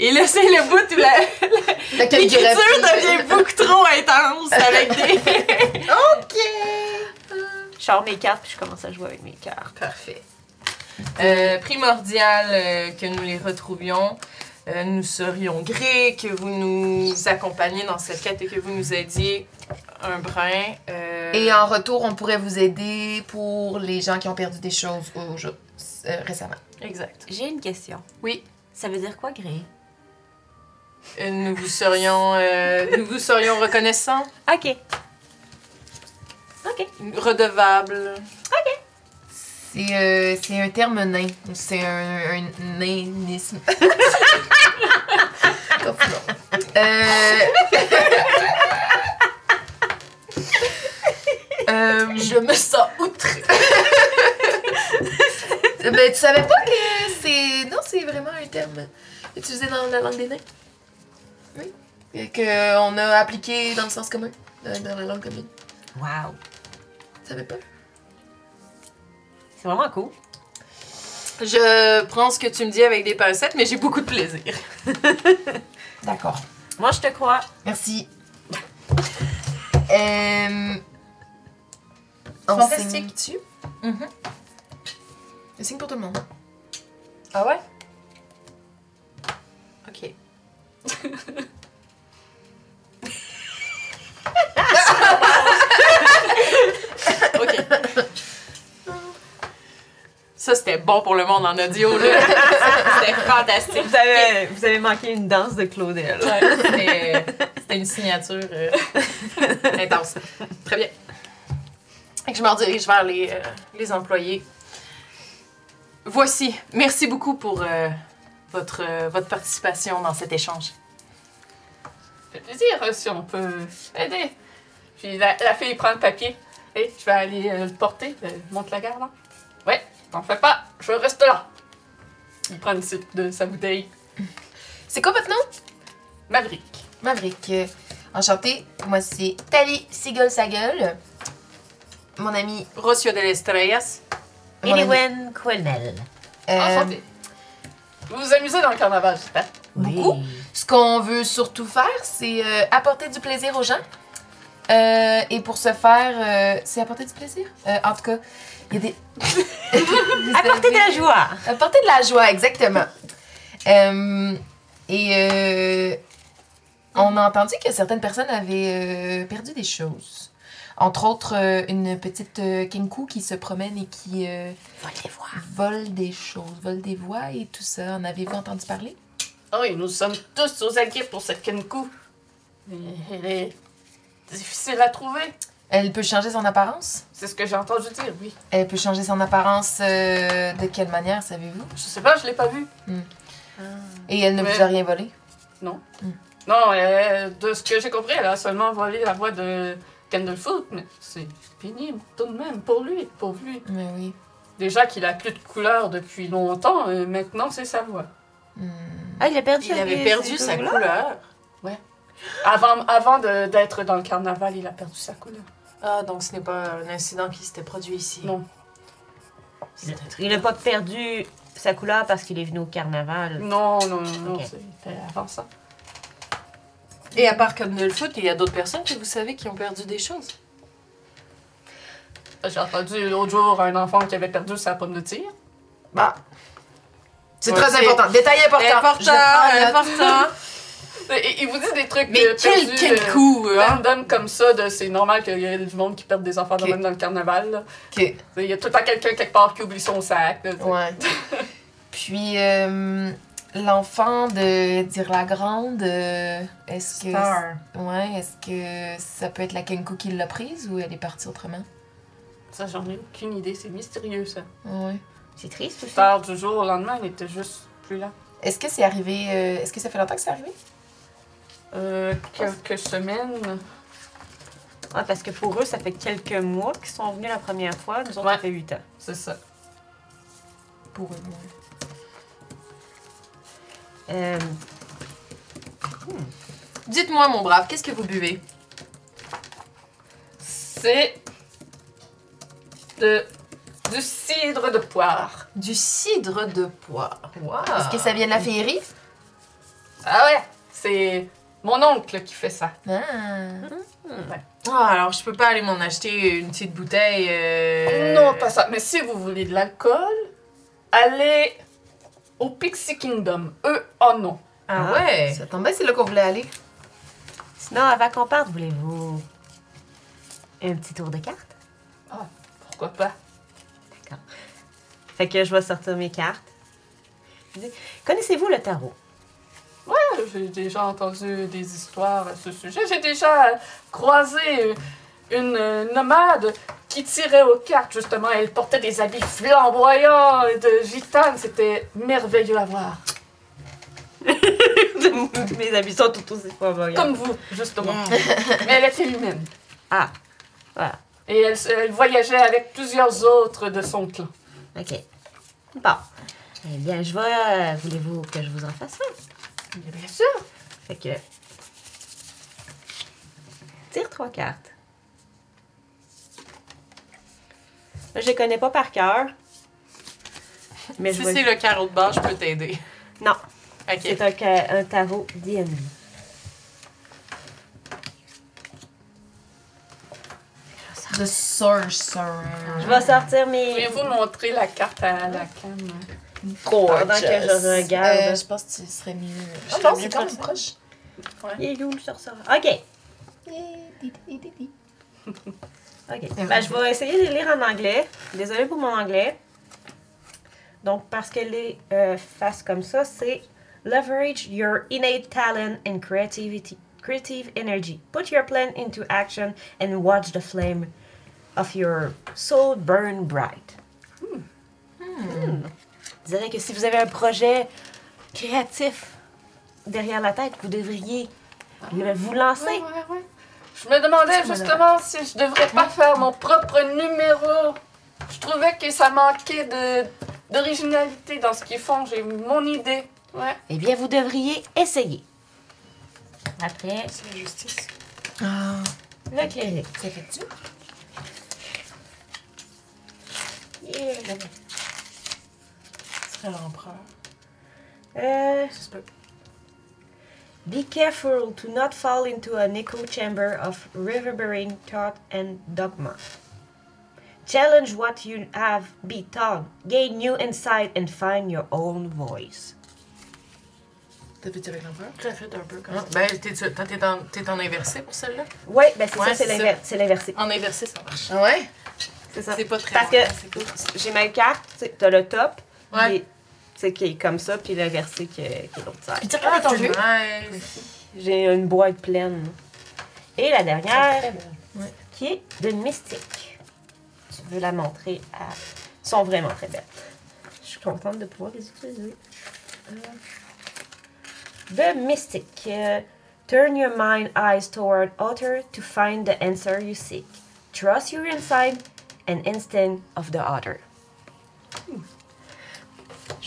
Et là, c'est le bout où la, la l'écriture devient beaucoup trop intense avec des. <laughs> Je sors mes cartes puis je commence à jouer avec mes cartes. Parfait. Euh, primordial euh, que nous les retrouvions. Euh, nous serions grés que vous nous accompagniez dans cette quête et que vous nous aidiez un brin. euh, Et en retour, on pourrait vous aider pour les gens qui ont perdu des choses au jour- euh, récemment. Exact. J'ai une question. Oui. Ça veut dire quoi, Gré? Euh, nous vous serions, euh, nous vous serions reconnaissants, OK. OK. redevables. C'est euh, c'est un terme nain. C'est un, un nainisme. <laughs> Euh... Euh, Je me sens outrée. ben, tu savais pas que c'est. Non, c'est vraiment un terme utilisé dans la langue des nains? Oui. Et qu'on a appliqué dans le sens commun, dans, dans la langue commune. Wow. Tu savais pas? C'est vraiment cool. Je prends ce que tu me dis avec des pincettes, mais j'ai beaucoup de plaisir. <laughs> D'accord. Moi, je te crois. Merci. euh... Fantastique. signe dessus? Signe pour tout le monde. Ah ouais? Ok. <laughs> ok. <laughs> Ça, c'était bon pour le monde en audio, là. <laughs> C'était fantastique. Vous avez, vous avez manqué une danse de Claudel. Ouais, C'était une signature euh, intense. Très bien. Que je me redirige vers les, euh, les employés. Voici. Merci beaucoup pour euh, votre, euh, votre participation dans cet échange. Ça fait plaisir si on peut aider. Puis la, la fille prend le papier. Et je vais aller euh, le porter. Euh, monte la garde, hein? Ouais, t'en fais pas. Je reste là. Il prend une sip de sa bouteille. <laughs> C'est quoi votre nom? Maverick. Maverick. Euh, Enchanté. Moi, c'est Tali Seagull Sagueul. Mon ami. Rocio de l'Estrellas. mon ami, Eliwen Quenel. euh, Enchanté. Vous vous amusez dans le carnaval, j'espère. Beaucoup. Ce qu'on veut surtout faire, c'est euh, apporter du plaisir aux gens. Euh, et pour ce faire, euh, c'est apporter du plaisir? Euh, en tout cas, il y a des. <laughs> Vous Apportez de la joie. Apporter de la joie, exactement. Euh, et euh, on a entendu que certaines personnes avaient euh, perdu des choses. Entre autres, euh, une petite euh, Kenku qui se promène et qui euh, Va les voir. vole des choses, vole des voix et tout ça. En avez-vous entendu parler? Ah oui, nous sommes tous aux aguets pour cette Kenku. Elle est difficile à trouver. Elle peut changer son apparence? C'est ce que j'ai entendu dire, oui. Elle peut changer son apparence euh, de quelle manière, savez-vous? Je sais pas, je l'ai pas vu. Et elle ne vous Mais- a rien volé? Non, euh, de ce que j'ai compris, elle a seulement volé la voix de Candlefoot, mais c'est pénible tout de même pour lui, pour lui. Mais oui. Déjà qu'il a plus de couleur depuis longtemps, euh, maintenant c'est sa voix. Hmm. Ah, il a perdu Il sa- avait perdu sa couleur. Avant, avant de- d'être dans le carnaval, il a perdu sa couleur. Ah, donc ce n'est pas un incident qui s'était produit ici. Non. Il n'a pas perdu sa couleur parce qu'il est venu au carnaval. Non, non, non, non, Ok. c'était avant ça. Et à part Candlefoot, il y a d'autres personnes que vous savez qui ont perdu des choses? J'ai entendu l'autre jour un enfant qui avait perdu sa pomme de tir. Bah. C'est Ouais, très c'est- important. Détail important. Je prends note. important. Il vous dit des trucs Mais euh, quel, perdus, quel euh, coup, hein? random comme ça, de c'est normal qu'il y ait du monde qui perde des enfants de Ok. même dans le carnaval. là. Ok. Il y a tout le temps quelqu'un quelque part qui oublie son sac. là. Ouais. <laughs> Puis, euh, l'enfant de dire la grande, euh, est-ce que. Star. Ouais, est-ce que ça peut être la Kenku qui l'a prise ou elle est partie autrement? Ça, j'en ai aucune idée. C'est mystérieux, ça. Ouais. C'est triste aussi. Tard du jour au lendemain, il était juste plus là. Est-ce que c'est arrivé. euh, est-ce que ça fait longtemps que c'est arrivé? Euh, quelques semaines. Ouais, parce que pour eux, ça fait quelques mois qu'ils sont venus la première fois. Nous autres, Ouais. ça fait huit ans. C'est ça. Pour eux, ouais. Euh, Dites-moi, mon brave, qu'est-ce que vous buvez? C'est de, du cidre de poire. Du cidre de poire. Wow. Est-ce que ça vient de la féerie? Ah ouais, c'est mon oncle qui fait ça. Ah. Ah, alors je peux pas aller m'en acheter une petite bouteille. euh, Non, pas ça. Mais si vous voulez de l'alcool, allez au Pixie Kingdom. Eux, oh non. Ah ouais? Ça tombe bien, c'est là qu'on voulait aller. Sinon, avant qu'on parte, voulez-vous un petit tour de cartes? Pourquoi pas? Fait que je vais sortir mes cartes. Je dis, Connaissez-vous le tarot? Ouais, j'ai déjà entendu des histoires à ce sujet. J'ai déjà croisé une nomade qui tirait aux cartes, justement. Elle portait des habits flamboyants de gitane. C'était merveilleux à voir. <laughs> mes habits sont tout aussi flamboyants. Comme vous, justement. <laughs> Mais elle était humaine. Ah, voilà. Et elle, elle voyageait avec plusieurs autres de son clan. OK. Bon. Eh bien, je euh, Voulez-vous que je vous en fasse un? Bien sûr. Fait que... Tire trois cartes. Là, je les connais pas par cœur. Mais si je vais- c'est le carreau de base, je peux t'aider. Non. Ok. C'est un, tarot D&D. The Sorcerer. Je vais sortir mes... Pouvez-vous montrer la carte à la cam? Pendant que je regarde. Euh, je pense que ce serait mieux. Je serais non, mieux c'est proche. Il est où le? OK. <laughs> OK. Ben, je vais essayer de lire en anglais. Désolée pour mon anglais. Donc, parce que les euh, faces comme ça, c'est Leverage your innate talent and creativity, creative energy. Put your plan into action and watch the flame of your soul burn bright. Hmm. Je dirais que si vous avez un projet créatif derrière la tête, vous devriez le- vous lancer. Ouais, ouais, ouais. Je me demandais justement si je devrais pas faire mon propre numéro. Je trouvais que ça manquait de d'originalité dans ce qu'ils font. J'ai mon idée. Ouais. Eh bien, vous devriez essayer. Après, C'est la justice. Ah, le cléric. ça fait-tu? Ce serait l'empereur. Euh, Ça se peut. be careful to not fall into an echo chamber of reverberating thought and dogma. Challenge what you have been taught. Gain new insight and find your own voice. T'as fait avec l'empereur? L'ai fait un peu comme ça. Ben, t'es, en, inversé pour celle-là? Oui, ben c'est Ouais, ça, c'est l'inversé. En inversé, ça marche. Ah ouais? C'est ça. C'est pas très Parce long, que- cool. J'ai ma carte, t'as le top, Ouais. sais, qui est comme ça, puis l'inversé qui est, qui est l'autre side. Puis tu regardes ton jeu? J'ai une boîte pleine. Et la dernière, qui est de mystique. Tu veux la montrer à. Elles sont vraiment très belles. Je suis contente de pouvoir les utiliser. Euh, De mystique. Euh, turn your mind eyes toward author to find the answer you seek. Trust your insight and instinct of the author.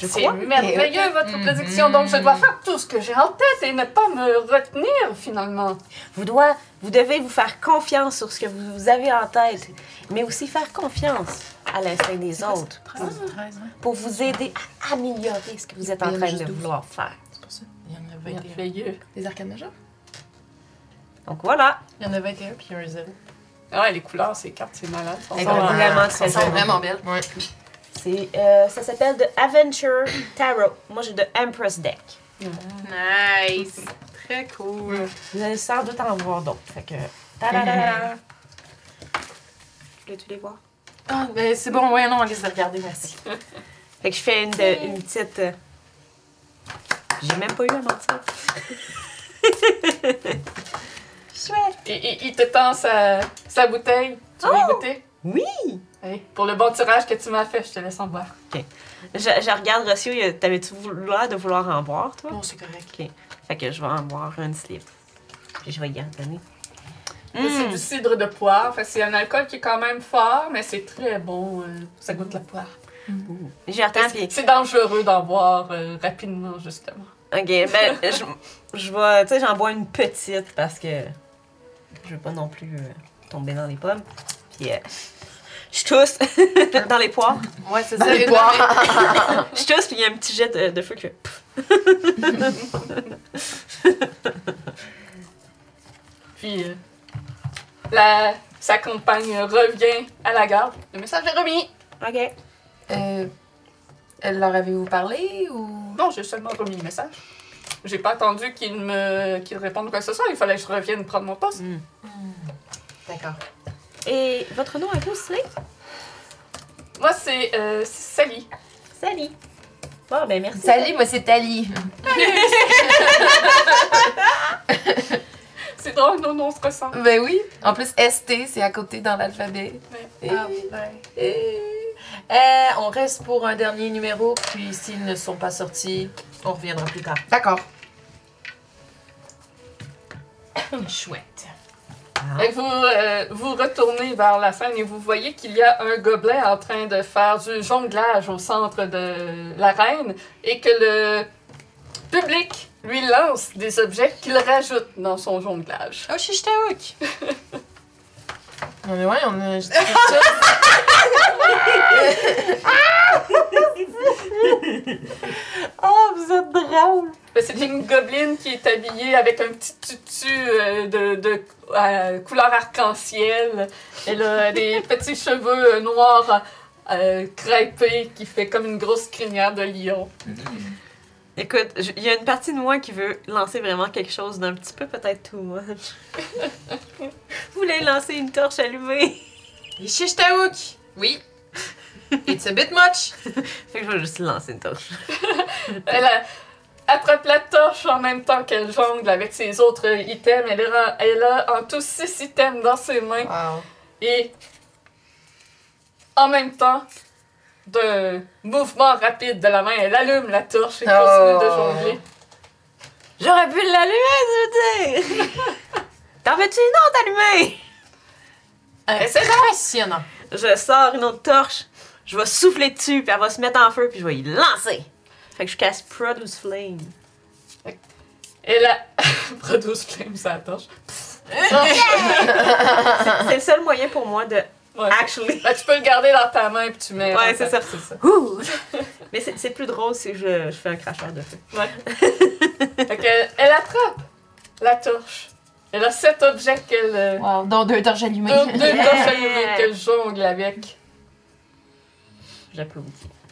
Je C'est merveilleux votre prédiction. Donc je dois faire tout ce que j'ai en tête et ne pas me retenir finalement. Vous, doit, vous devez vous faire confiance sur ce que vous avez en tête, mais aussi faire confiance à l'instinct des autres pour, 13, hein? pour vous aider à améliorer ce que vous êtes en Il y train de 12. vouloir faire. C'est pour ça. Il y en a 21. Merveilleux. Des arcanes majeures? Donc voilà, Il y en a 21 puis un 0. Ah ouais, les couleurs, ces cartes, c'est malade. Elles sont vraiment- sont vraiment Elles très sont jolies. vraiment belles. Ouais. C'est, euh, ça s'appelle The Adventure Tarot. Moi j'ai de Empress Deck. Nice. Très cool. Vous allez sans doute en voir d'autres. Fait que. ta-da-da-da. Voulais-tu les voir? Ah, ben c'est bon, ouais, non, on laisse de regarder, merci. Fait que je fais une, de- une petite. euh, J'ai même pas eu à mentir. <laughs> Chouette! Et, et- il te tend sa, sa bouteille? Tu veux y Oh! goûter? Oui! Allez, pour le bon tirage que tu m'as fait, je te laisse en boire. Je, je regarde Rossio, t'avais-tu l'air de vouloir en boire, toi? Non, c'est correct. Ok. Fait que je vais en boire un slip. Puis je vais y en donner. C'est Mm. du cidre de poire. Fait c'est un alcool qui est quand même fort, mais c'est très bon. euh, ça goûte la poire. Puis. C'est dangereux d'en boire euh, rapidement, justement. Ok, ben, <laughs> je, je vais. Tu sais, j'en bois une petite parce que. Je veux pas non plus euh, tomber dans les pommes. Puis. Je tousse <laughs> dans les poires. Ouais, c'est Dans ça. les une- poires. <laughs> Je tousse, puis il y a un petit jet de, de feu que. <laughs> Puis euh, la, sa compagne revient à la garde. Le message est remis. Ok. Euh, leur avez-vous parlé ou? Non, j'ai seulement remis le message. J'ai pas attendu qu'il me qu'il réponde quoi que ce soit. Il fallait que je revienne prendre mon poste. D'accord. Et votre nom à vous, c'est Moi, c'est euh, c'est Sally. Sally. Bon, ben merci. Salut, moi c'est Tali. <laughs> C'est drôle, nos noms se ressemblent. Ben oui. En plus, ST, c'est à côté dans l'alphabet. Ouais. Et- Ah, ouais. Et- Euh, on reste pour un dernier numéro, puis s'ils ne sont pas sortis, on reviendra plus tard. D'accord. <coughs> Chouette. Et vous, euh, vous retournez vers la scène et vous voyez qu'il y a un gobelet en train de faire du jonglage au centre de l'arène et que le public lui lance des objets qu'il rajoute dans son jonglage. Oh, chichtaouk! On est, ouais, on a. je dis quelque <laughs> <laughs> <laughs> chose. Oh, vous êtes drôle! Ben, C'est une gobeline qui est habillée avec un petit tutu euh, de, de euh, couleur arc-en-ciel. Elle a des <laughs> petits cheveux euh, noirs euh, crêpés qui fait comme une grosse crinière de lion. Écoute, je- il y a une partie de moi qui veut lancer vraiment quelque chose d'un petit peu peut-être too much. <laughs> Vous voulez lancer une torche allumée? Ishishtaouk! Oui. It's a bit much. <laughs> Fait que je vais juste lancer une torche. Elle a- attrape la torche en même temps qu'elle jongle avec ses autres items. Elle, a- elle a en tout six items dans ses mains. Wow. Et en même temps, d'un mouvement rapide de la main, elle allume la torche et continue de Oh. jongler. J'aurais pu l'allumer, tu veux dire! <laughs> T'en veux-tu une autre allumée? Essaie Impressionnant. Je sors une autre torche, je vais souffler dessus, puis elle va se mettre en feu, puis je vais y lancer. Fait que je casse Produce Flame. Elle a. <laughs> Produce flame sa torche. <laughs> C'est le seul moyen pour moi de Ouais. actually. Ben, tu peux le garder dans ta main puis tu mets. Ouais, c'est ça. c'est ça. <laughs> Mais c'est c'est plus drôle si je, je fais un cracheur de feu. Fait qu'elle- elle attrape la torche. Elle a sept objets qu'elle. euh, Wow, dont deux torches allumées. Deux, deux torches allumées qu'elle jongle avec. J'applaudis.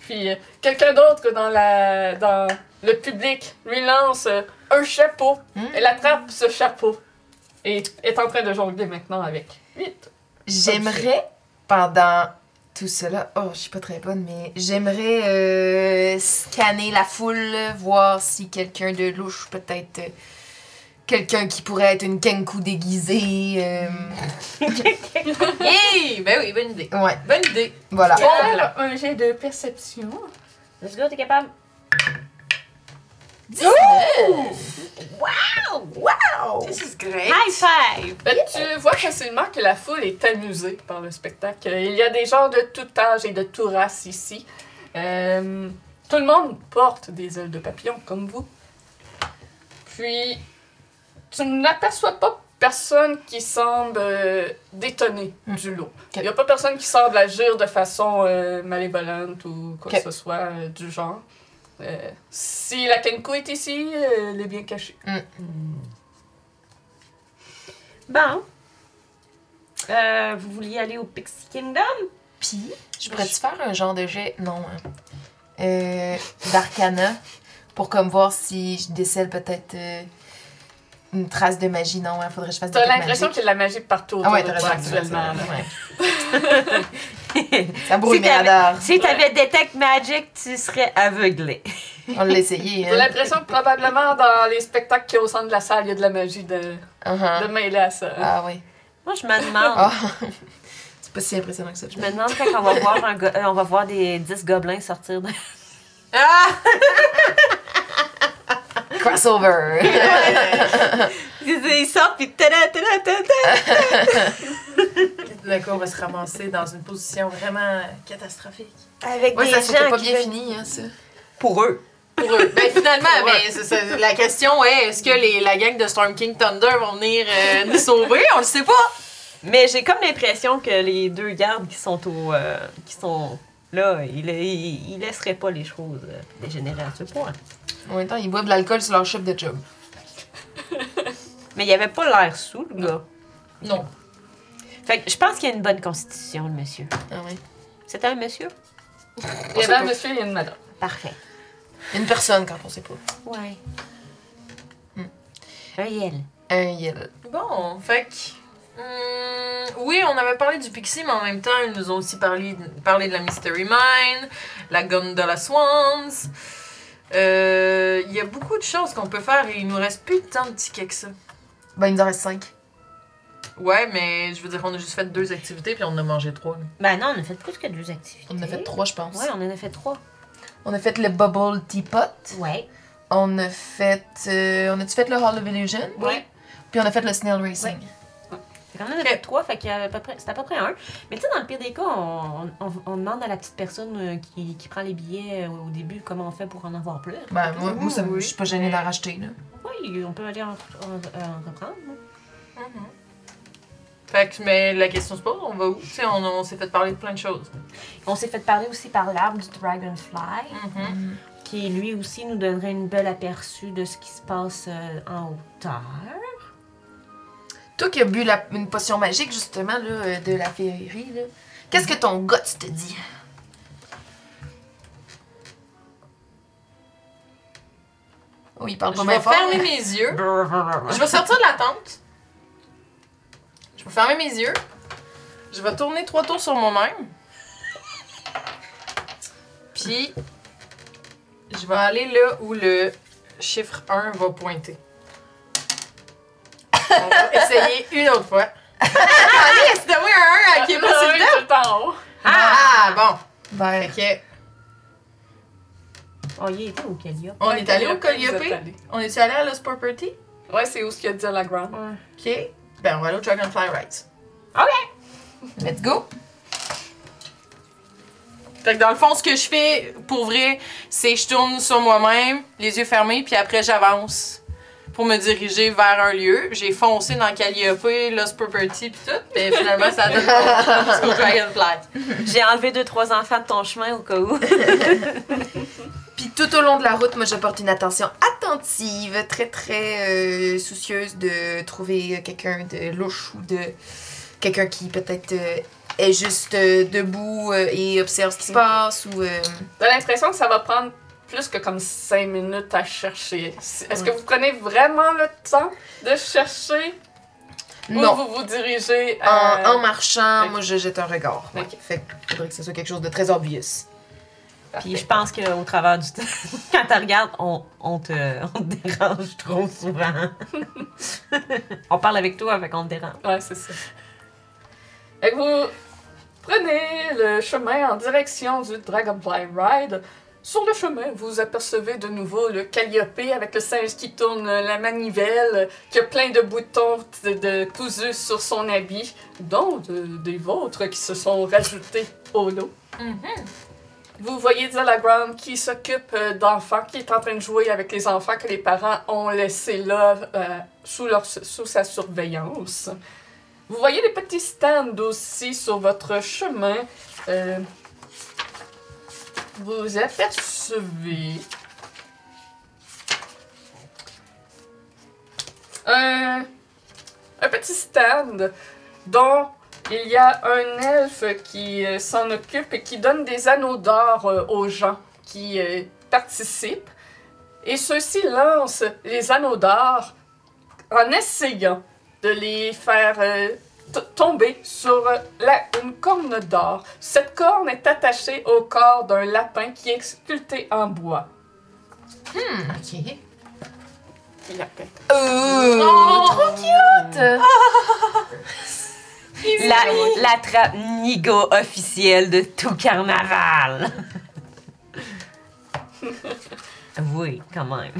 Puis euh, quelqu'un d'autre dans, la, dans le public lui lance euh, un chapeau. Hmm. Elle attrape ce chapeau et est en train de jongler maintenant avec. J'aimerais, pendant tout cela, oh, je suis pas très bonne, mais j'aimerais euh, scanner la foule, voir si quelqu'un de louche, peut-être quelqu'un qui pourrait être une Kenku déguisée. euh, <laughs> Hey! Ben oui, bonne idée. ouais, Bonne idée. voilà. Faire un jet de perception? Let's go, t'es capable? Wow! This is great. High five! Ben, Tu vois facilement que la foule est amusée par le spectacle. Il y a des gens de tout âge et de tout race ici. Euh, tout le monde porte des ailes de papillon, comme vous. Puis, tu n'aperçois pas personne qui semble euh, détonné du lot. Il n'y a pas personne qui semble agir de façon euh, malévolente ou quoi que ce soit euh, du genre. Euh, si la Kenko est ici, euh, elle est bien cachée. Bon. Euh, vous vouliez aller au Pixie Kingdom? Puis, je pourrais-tu faire un genre de jet, non, hein, euh, d'arcana, pour comme voir si je décèle peut-être euh, une trace de magie, non, il faudrait que je fasse des T'as l'impression qu'il y a de la magie partout Ah autour ouais, de t'as toi raison, actuellement. Ouais. <laughs> Ça brouille Si mes t'avais- radars. Si t'avais Detect Magic, tu serais aveuglé. <laughs> On l'a essayé, J'ai hein. l'impression que probablement dans les spectacles qu'il y a au centre de la salle, il y a de la magie de, Uh-huh. de mêler à ça. Ah oui. Moi, je me demande. Ah. <laughs> C'est pas si impressionnant que ça. Je me demande quand on va voir, un go- euh, on va voir des 10 gobelins sortir de. Ah! Crossover! <laughs> Ils sortent, puis tada, tada, tada. Le coup, on va se ramasser dans une position vraiment catastrophique. Avec Ouais, des ça gens pas bien veulent- fini, hein, ça. Pour eux. Pour eux. Ben finalement, ben, la question est est-ce que les, la gang de Storm King Thunder vont venir euh, nous sauver? On le sait pas. Mais j'ai comme l'impression que les deux gardes qui sont au. euh, qui sont là, ils, ils, ils laisseraient pas les choses euh, dégénérer à ce point. En même temps, ils boivent de l'alcool sur leur chef de job. <laughs> Mais il avait pas l'air sous, le gars. Non. Fait que je pense qu'il a une bonne constitution, le monsieur. Ah oui. C'était un monsieur? Il y avait un monsieur et une madame. Parfait. Une personne quand on sait pas. Ouais. Hmm. Un yel. Un yel. Bon, fait que. hum, oui, on avait parlé du Pixie, mais en même temps, ils nous ont aussi parlé, parlé de la Mystery Mine, la Gondola Swans. Euh, Il y a beaucoup de choses qu'on peut faire et il nous reste plus tant de tickets que ça. Ben, il nous en reste cinq. Ouais, mais je veux dire, on a juste fait deux activités puis on en a mangé trois. là. Ben non, on a fait plus que deux activités. On en a fait trois, je pense. Ouais, on en a fait trois. On a fait le Bubble Teapot. Ouais. On a fait. euh, on a-tu fait le Hall of Illusion? Ouais. Puis on a fait le Snail Racing. Fait qu'on en a fait trois, fait qu'il y a à peu près, c'est à peu près un. Mais tu sais, dans le pire des cas, on, on, on demande à la petite personne euh, qui, qui prend les billets euh, au début comment on fait pour en avoir plus. Ben, moi, moi ça, Oui. je suis pas gênée d'en racheter, là. Oui, on peut aller en, en, en reprendre. Fait que, mais la question se pose, on va où? Tu sais, on, on s'est fait parler de plein de choses. On s'est fait parler aussi par l'arbre du Dragonfly, Mhm. qui lui aussi nous donnerait une belle aperçu de ce qui se passe euh, en hauteur. Toi qui as bu la- une potion magique, justement, là, euh, de la féerie, là, qu'est-ce que ton gut te dit? Oh, il parle Je pas vais bien fort. fermer mes yeux. Je vais sortir de la tente. Je vais fermer mes yeux. Je vais tourner trois tours sur moi-même. Puis, je vais aller là où le chiffre 1 va pointer. On va essayer une autre fois. Allez, c'est donné un 1 qui est pas sur Ah le top? tout en haut. Ah, bon. Ben, Ok. Oh, il était au Calliope? On est allé au Calliope. On est allé à Lost Property? Ouais, c'est où ce qu'il y a dit à la ground. Ok. Ben, on va aller au Dragonfly Rides. let's go! Fait que dans le fond, ce que je fais pour vrai, c'est je tourne sur moi-même, les yeux fermés, puis après j'avance pour me diriger vers un lieu. J'ai foncé dans Calliope, Lost Property puis tout, mais finalement ça donne jusqu'au Dragonfly. J'ai enlevé deux, trois enfants de ton chemin au cas où. <laughs> Puis tout au long de la route, moi, je porte une attention attentive, très, très euh, soucieuse de trouver quelqu'un de louche ou de quelqu'un qui peut-être euh, est juste euh, debout euh, et observe ce qui se passe ou... euh, J'ai l'impression que ça va prendre plus que comme 5 minutes à chercher. Est-ce que vous prenez vraiment le temps de chercher? Non. ou vous vous dirigez En, à... en marchant, moi, je jette un regard. Ouais. Fait qu'il faudrait que ce soit quelque chose de très obvious. Puis je pense qu'au travers du temps, <laughs> quand tu regardes, on, on, te, <laughs> on te dérange trop souvent. <laughs> on parle avec toi, fait qu'on te dérange. Ouais, c'est ça. Fait que vous prenez le chemin en direction du Dragonfly Ride. Sur le chemin, vous apercevez de nouveau le Calliope avec le singe qui tourne la manivelle, qui a plein de boutons de, de cousus sur son habit, dont de- des vôtres qui se sont rajoutés au lot. Vous voyez Zalagram qui s'occupe euh, d'enfants, qui est en train de jouer avec les enfants que les parents ont laissés là euh, sous, leur, sous sa surveillance. Vous voyez les petits stands aussi sur votre chemin. Euh, vous apercevez un, petit stand dont il y a un elfe qui euh, s'en occupe et qui donne des anneaux d'or euh, aux gens qui euh, participent. Et ceux-ci lancent les anneaux d'or en essayant de les faire t- tomber sur la- une corne d'or. Cette corne est attachée au corps d'un lapin qui est sculpté en bois. OK. Lapin. Oh, trop cute! <laughs> La, la trappe Nigo officielle de tout carnaval. <laughs> oui, quand même.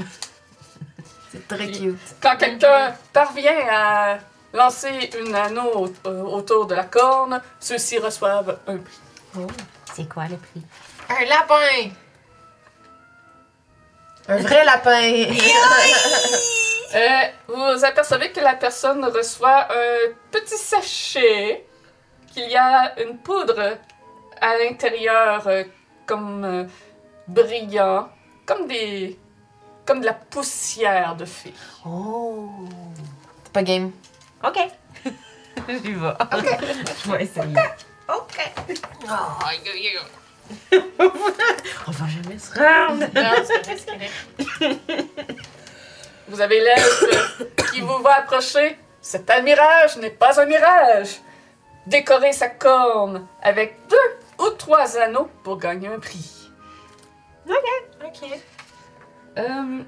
C'est très cute. Quand quelqu'un parvient à lancer un anneau au- euh, autour de la corne, ceux-ci reçoivent un prix. C'est quoi le prix? Un lapin! Un vrai lapin! <laughs> Euh, vous apercevez que la personne reçoit un petit sachet, qu'il y a une poudre à l'intérieur euh, comme euh, brillant, comme des comme de la poussière de fée. Oh! C'est pas game. OK. <laughs> J'y vais. Je vais essayer. OK. <laughs> On va jamais se rendre. Non, c'est. Vous avez l'elfe qui vous va approcher. Cet admirage n'est pas un mirage. Décorez sa corne avec deux ou trois anneaux pour gagner un prix. Ok. Euh,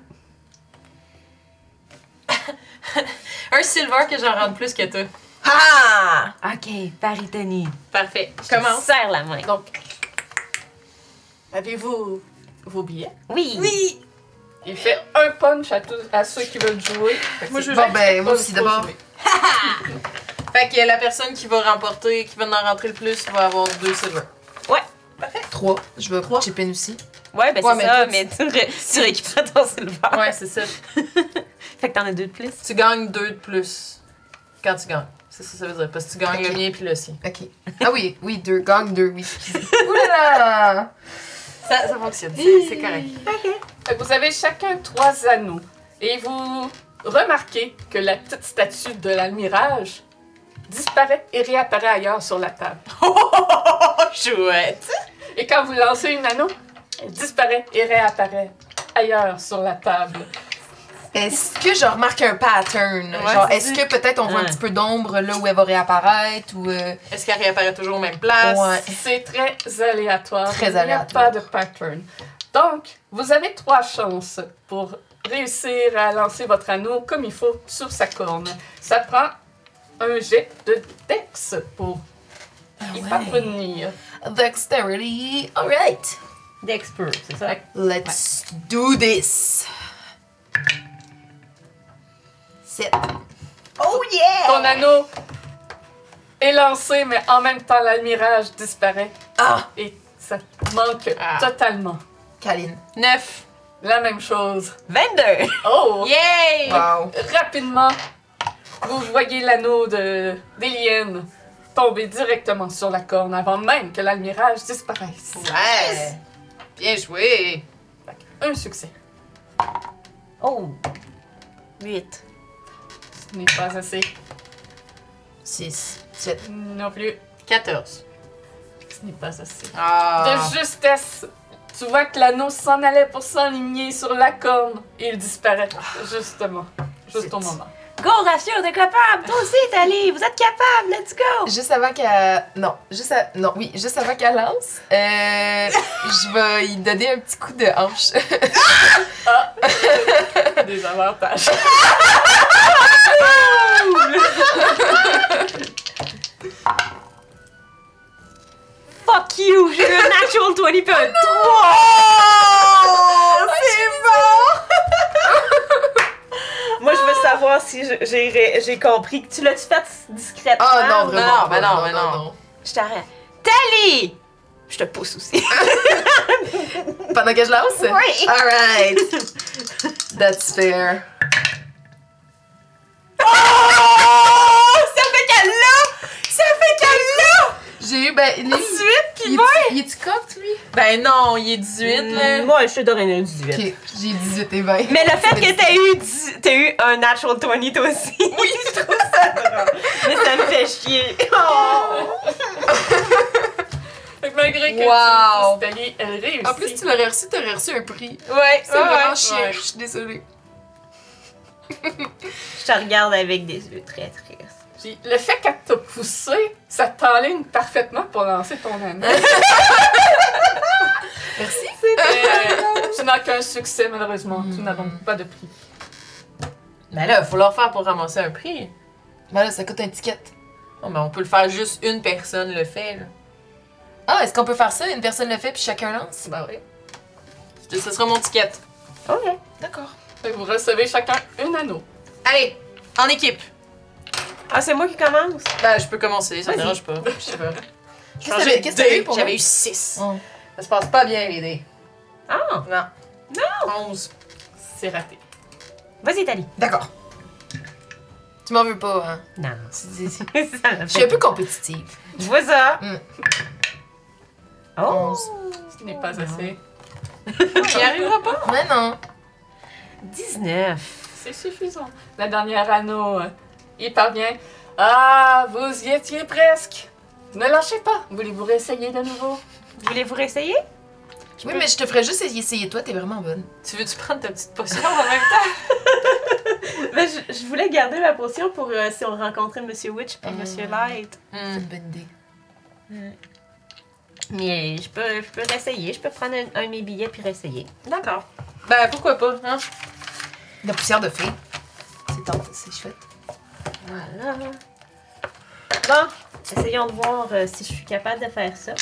<laughs> Un silver que j'en rentre plus que toi. Ah! OK, Paritanie. Parfait. Je Commence. serre la main. donc, avez-vous vos billets? Oui. Oui! Il fait un punch à, tous, à ceux qui veulent jouer. Moi, je veux Bon, ben, moi aussi, d'abord. <laughs> Fait que la personne qui va remporter, qui va en rentrer le plus, va avoir deux silver. Trois. Je veux Trois. chip in aussi. Ouais, ben Ouais, c'est mais ça, mais tu, ré- tu <laughs> récupères ton silver. Ouais, c'est ça. Fait que t'en as deux de plus? Tu gagnes deux de plus quand tu gagnes. C'est ça, ça veut dire. Parce que tu gagnes Ok. le mien puis le sien. Ok. Ah oui, oui, deux. Gang deux, oui. <laughs> Là! Ça, ça fonctionne. C'est correct. <laughs> Fait que Vous avez chacun trois anneaux et vous remarquez que la petite statue de l'almirage disparaît et réapparaît ailleurs sur la table. <laughs> Oh, chouette! Et quand vous lancez une anneau, elle disparaît et réapparaît ailleurs sur la table. Est-ce que je remarque un pattern? Ouais, Genre, est-ce que peut-être on voit un petit peu d'ombre là où elle va réapparaître ou. euh, Est-ce qu'elle réapparaît toujours aux mêmes places? Ouais. C'est très aléatoire. Très Il n'y a aléatoire. pas de pattern. Donc, vous avez trois chances pour réussir à lancer votre anneau comme il faut sur sa corne. Ça prend un jet de Dex pour y ouais. parvenir. Dexterity. Alright. D'expert, c'est ça? Let's do this. Sept. Oh yeah! Ton anneau est lancé, mais en même temps, l'almirage disparaît Ah! et ça manque Ah. totalement. Kaline. Neuf. La même chose. 22! Oh! Yay! Wow. Rapidement, vous voyez l'anneau de d'Eliane tomber directement sur la corne avant même que l'almirage disparaisse. Ouais! Bien joué! Un succès. Oh! 8. Ce n'est pas assez. Six. Sept. Non plus. 14. Ce n'est pas assez. Ah! De justesse, tu vois que l'anneau s'en allait pour s'enligner sur la corne et il disparaît. Justement. Juste au moment. Go, Ratio, t'es capable! Toi aussi, Tali! Vous êtes capable! Let's go! Juste avant qu'elle. Non, juste à... Non, oui, juste avant qu'elle lance, euh, <laughs> je vais y donner un petit coup de hanche. <laughs> Des avantages. <laughs> <laughs> Fuck you! J'ai eu un natural 20 puis un 3! c'est bon! <laughs> Moi, je veux savoir si je- j'ai ré- j'ai compris. Tu l'as-tu fait discrètement? Ah non, non, vraiment. ben non, ben non. Je t'arrête. Tali! Je te pousse aussi. <laughs> Pendant que je lance? Oui! Alright. That's fair. J'ai eu, ben, les... 18 Il puis est- il est-tu cocked, lui? Ben non, il est 18 là. Moi, je te donnerais un 18. Ok, j'ai 18 et 20. Mais le fait <laughs> que t'aies eu, dix- t'aies eu un natural 20 toi aussi. Oui, je trouve ça drôle. Mais ça me fait chier. Oh. <laughs> Fait que malgré que Wow. tu Italie, elle réussit. En plus, tu l'aurais reçu, t'aurais reçu un prix. Ouais, C'est ouais, vraiment ouais. chiant, ouais. je suis désolée. <laughs> Je te regarde avec des yeux très tristes. Puis le fait qu'elle t'a poussé, ça t'enligne parfaitement pour lancer ton anneau. <laughs> Merci. Euh, tu n'as qu'un succès, malheureusement. Tu n'as donc pas de prix. Mais là, il faut leur faire pour ramasser un prix. Ben là, ça coûte un ticket. Oh, mais on peut le faire juste une personne le fait là. Ah, est-ce qu'on peut faire ça? Une personne le fait puis chacun lance? Ben oui. Ce sera mon ticket. Ok. D'accord. Vous recevez chacun un anneau. Allez, en équipe. Ah, c'est moi qui commence? Ben, je peux commencer, ça me Vas-y. dérange pas. Je sais pas. Qu'est-ce que t'avais- qu'est-ce que t'avais eu pour J'avais eu 6. Oh. Ça se passe pas bien, les dés. Ah! Non. Non! 11. C'est raté. Vas-y, Tali. D'accord. Tu m'en veux pas, hein? Non. <laughs> C'est- c'est- <laughs> Ça me Je suis fait- un peu compétitive. Je vois ça? Mm. Oh! Onze. Ce n'est pas assez. Il <laughs> y arrivera pas? Mais non. 19. C'est suffisant. La dernière anneau, euh, il parvient. Ah, vous y étiez presque. Ne lâchez pas. Voulez-vous réessayer de nouveau? Voulez-vous réessayer? Oui, mais je te ferais juste essayer toi, t'es vraiment bonne. Tu veux-tu prendre ta petite potion en même temps? <laughs> Ben, je, je voulais garder ma potion pour euh, si on rencontrait Monsieur Witch et Mm. Monsieur Light. C'est Hmm. une bonne idée. Mais je peux, je peux réessayer. Je peux prendre un, un de mes billets puis réessayer. D'accord. Ben, pourquoi pas, hein? La poussière de fée. C'est tente, c'est chouette. Voilà. Bon, essayons de voir euh, si je suis capable de faire ça.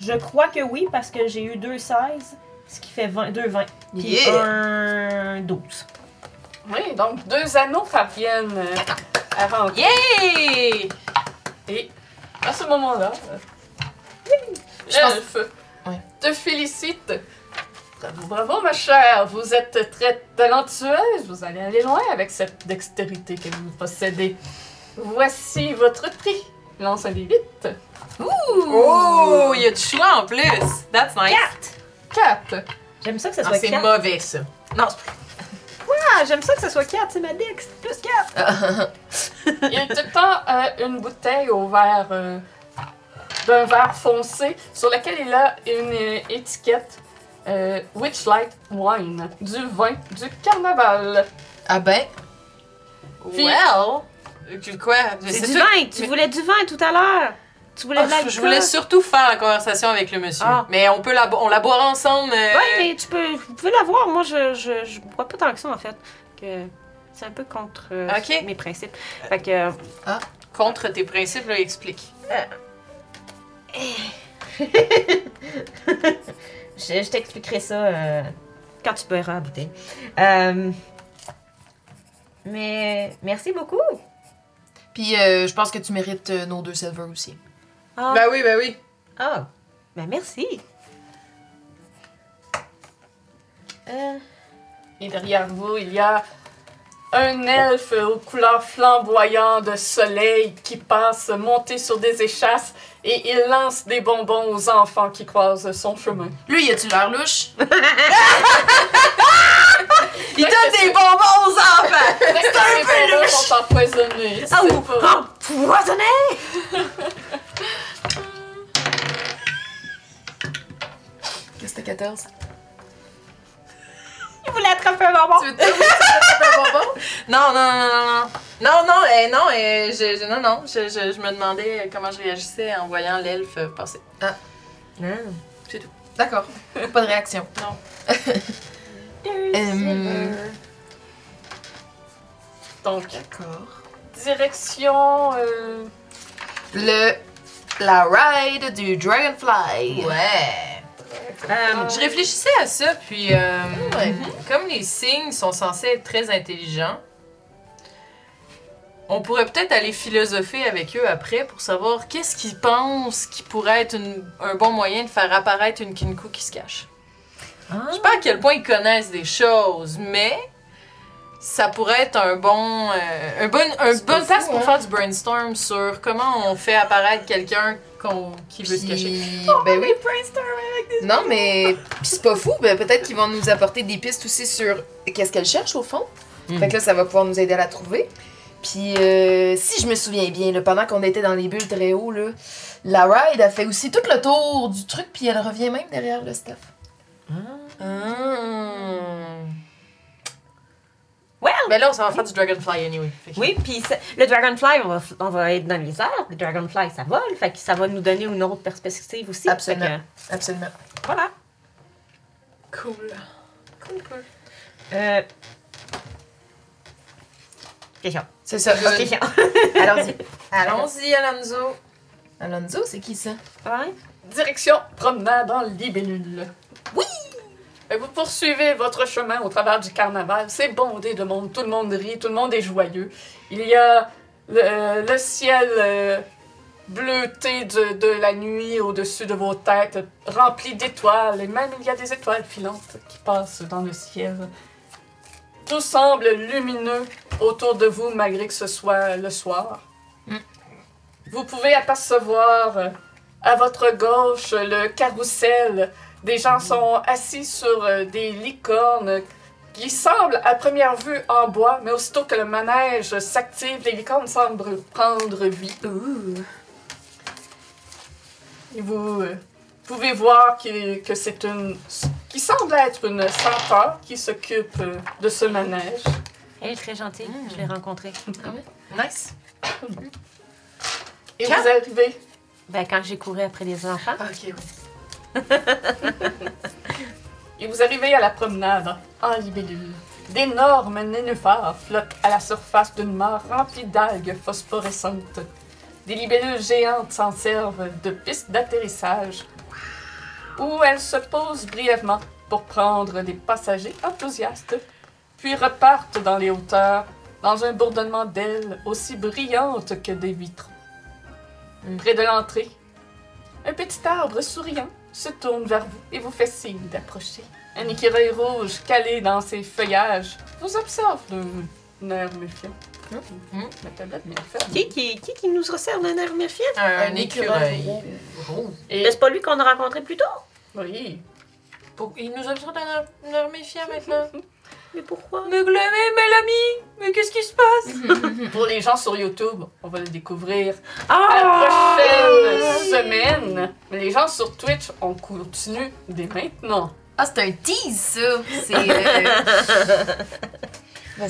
Je crois que oui, parce que j'ai eu deux 16, ce qui fait 20, deux 20. Puis Yeah! un 12. Oui, donc deux anneaux parviennent euh, à rentrer. Yay! Et à ce moment-là, euh, Je pense- l'elfe Ouais. te félicite Bravo, bravo, ma chère. Vous êtes très talentueuse. Vous allez aller loin avec cette dextérité que vous possédez. Voici votre prix. Lance un des 8. Oh, il y a du choix en plus. That's nice. 4. J'aime ça que ça Non, soit c'est 4. mauvais, ça. Non, c'est pas- Ah, j'aime ça que ça soit 4, c'est ma dex. Plus 4. Il te tend euh, une bouteille au verre euh, d'un verre foncé sur lequel il a une euh, étiquette euh, Witchlight Wine, du vin du carnaval. Ah ben, Puis- Well. Tu- Quoi? C'est du tout- vin. Tu mais- voulais du vin tout à l'heure. Tu voulais Ah, de l'alcool. je voulais surtout faire la conversation avec le monsieur. Ah. Mais on peut la, bo- on la boira ensemble. euh, Ouais, mais tu peux, vous pouvez l'avoir. Moi, je, je, je bois pas tant que ça, en fait. Que c'est un peu contre euh, Ok. mes principes. Fait que. euh, Contre tes principes, là, explique. <laughs> Je, je t'expliquerai ça euh, quand tu boiras la bouteille. Euh, mais merci beaucoup. puis euh, je pense que tu mérites euh, nos deux silver aussi. Ah, Ben oui, ben oui. ah, ben merci. Euh, Et derrière vous, il y a un elfe aux couleurs flamboyantes de soleil qui passe monté sur des échasses et il lance des bonbons aux enfants qui croisent son chemin. Lui, y a-tu l'air louche? <laughs> Il donne des bonbons aux enfants! Peut-être que ces bonbons sont empoisonnés. ah, ou pas. empoisonné! Qu'est-ce que c'était 14? Il voulait attraper un bonbon? Tu veux tu taper un bonbon? <laughs> Non, non, non, non, non. Non, non, eh, non, eh, je, je- non, non. Je, je, je me demandais comment je réagissais en voyant l'elfe passer. D'accord. Pas de réaction. <laughs> Euh, Donc, D'accord. direction. euh, Le. La ride du Dragonfly. Ouais. Euh, Je réfléchissais à ça, puis euh, Ouais. comme les signes sont censés être très intelligents, on pourrait peut-être aller philosopher avec eux après pour savoir qu'est-ce qu'ils pensent qui pourrait être une- un bon moyen de faire apparaître une Kinku qui se cache. Je sais pas à quel point ils connaissent des choses, mais ça pourrait être un bon, euh, un bon, un fou, pour hein? faire du brainstorm sur comment on fait apparaître quelqu'un qui veut se cacher. Puis, ben oui. Non, mais puis c'est pas fou. Ben, peut-être qu'ils vont nous apporter des pistes aussi sur qu'est-ce qu'elle cherche au fond. Mm. Fait que là, ça va pouvoir nous aider à la trouver. Puis, euh, si je me souviens bien, là, pendant qu'on était dans les bulles très haut, là, la ride a fait aussi tout le tour du truc, puis elle revient même derrière le stuff. Hmm. Well, Mais là, on s'en va faire du Dragonfly anyway. Que- Oui, puis le Dragonfly, on va, on va être dans les airs. Le Dragonfly, ça vole. Fait que ça va nous donner une autre perspective aussi. Absolument. Que, Absolument. voilà. Cool. Cool, cool. Euh... Question. C'est ça. Good. Question. <laughs> Allons-y. Allons-y, Alonso. Alonso, c'est qui ça? Ouais. Direction promenade en libellule. Oui! Vous poursuivez votre chemin au travers du carnaval. C'est bondé de monde. Tout le monde rit, tout le monde est joyeux. Il y a le, le ciel euh, bleuté de, de la nuit au-dessus de vos têtes, rempli d'étoiles. Et même il y a des étoiles filantes qui passent dans le ciel. Tout semble lumineux autour de vous malgré que ce soit le soir. Mm. Vous pouvez apercevoir euh, à votre gauche le carrousel. Des gens sont assis sur euh, des licornes qui semblent à première vue en bois, mais aussitôt que le manège s'active, les licornes semblent prendre vie. Et vous euh, pouvez voir que, que c'est une. qui semble être une centaure qui s'occupe euh, de ce manège. Elle est très gentille. Je l'ai rencontrée. Nice. Et Quand? vous arrivez? Ben, quand j'ai couru après les enfants. Ah, ok, oui. Et vous arrivez à la promenade en libellule. D'énormes nénuphars flottent à la surface d'une mare remplie d'algues phosphorescentes. Des libellules géantes s'en servent de piste d'atterrissage où elles se posent brièvement pour prendre des passagers enthousiastes, puis repartent dans les hauteurs dans un bourdonnement d'ailes aussi brillantes que des vitraux. Près de l'entrée, un petit arbre souriant se tourne vers vous et vous fait signe d'approcher. un écureuil rouge calé dans ses feuillages vous observe d'un air méfiant. Hmm. La tablette bien faite. Qui, qui, qui, qui nous resserre d'un air méfiant? Un, Un écureuil. Rouge. Et Est-ce pas lui qu'on a rencontré plus tôt? oui, Pour- Il nous observe d'un air méfiant maintenant. <laughs> Mais pourquoi? mais, mais, mais l'ami, mais qu'est-ce qui se passe? <laughs> pour les gens sur YouTube, on va le découvrir Ah! à la prochaine semaine. Mais les gens sur Twitch, on continue dès maintenant. Ah, c'est un tease, ça! C'est. euh, <laughs>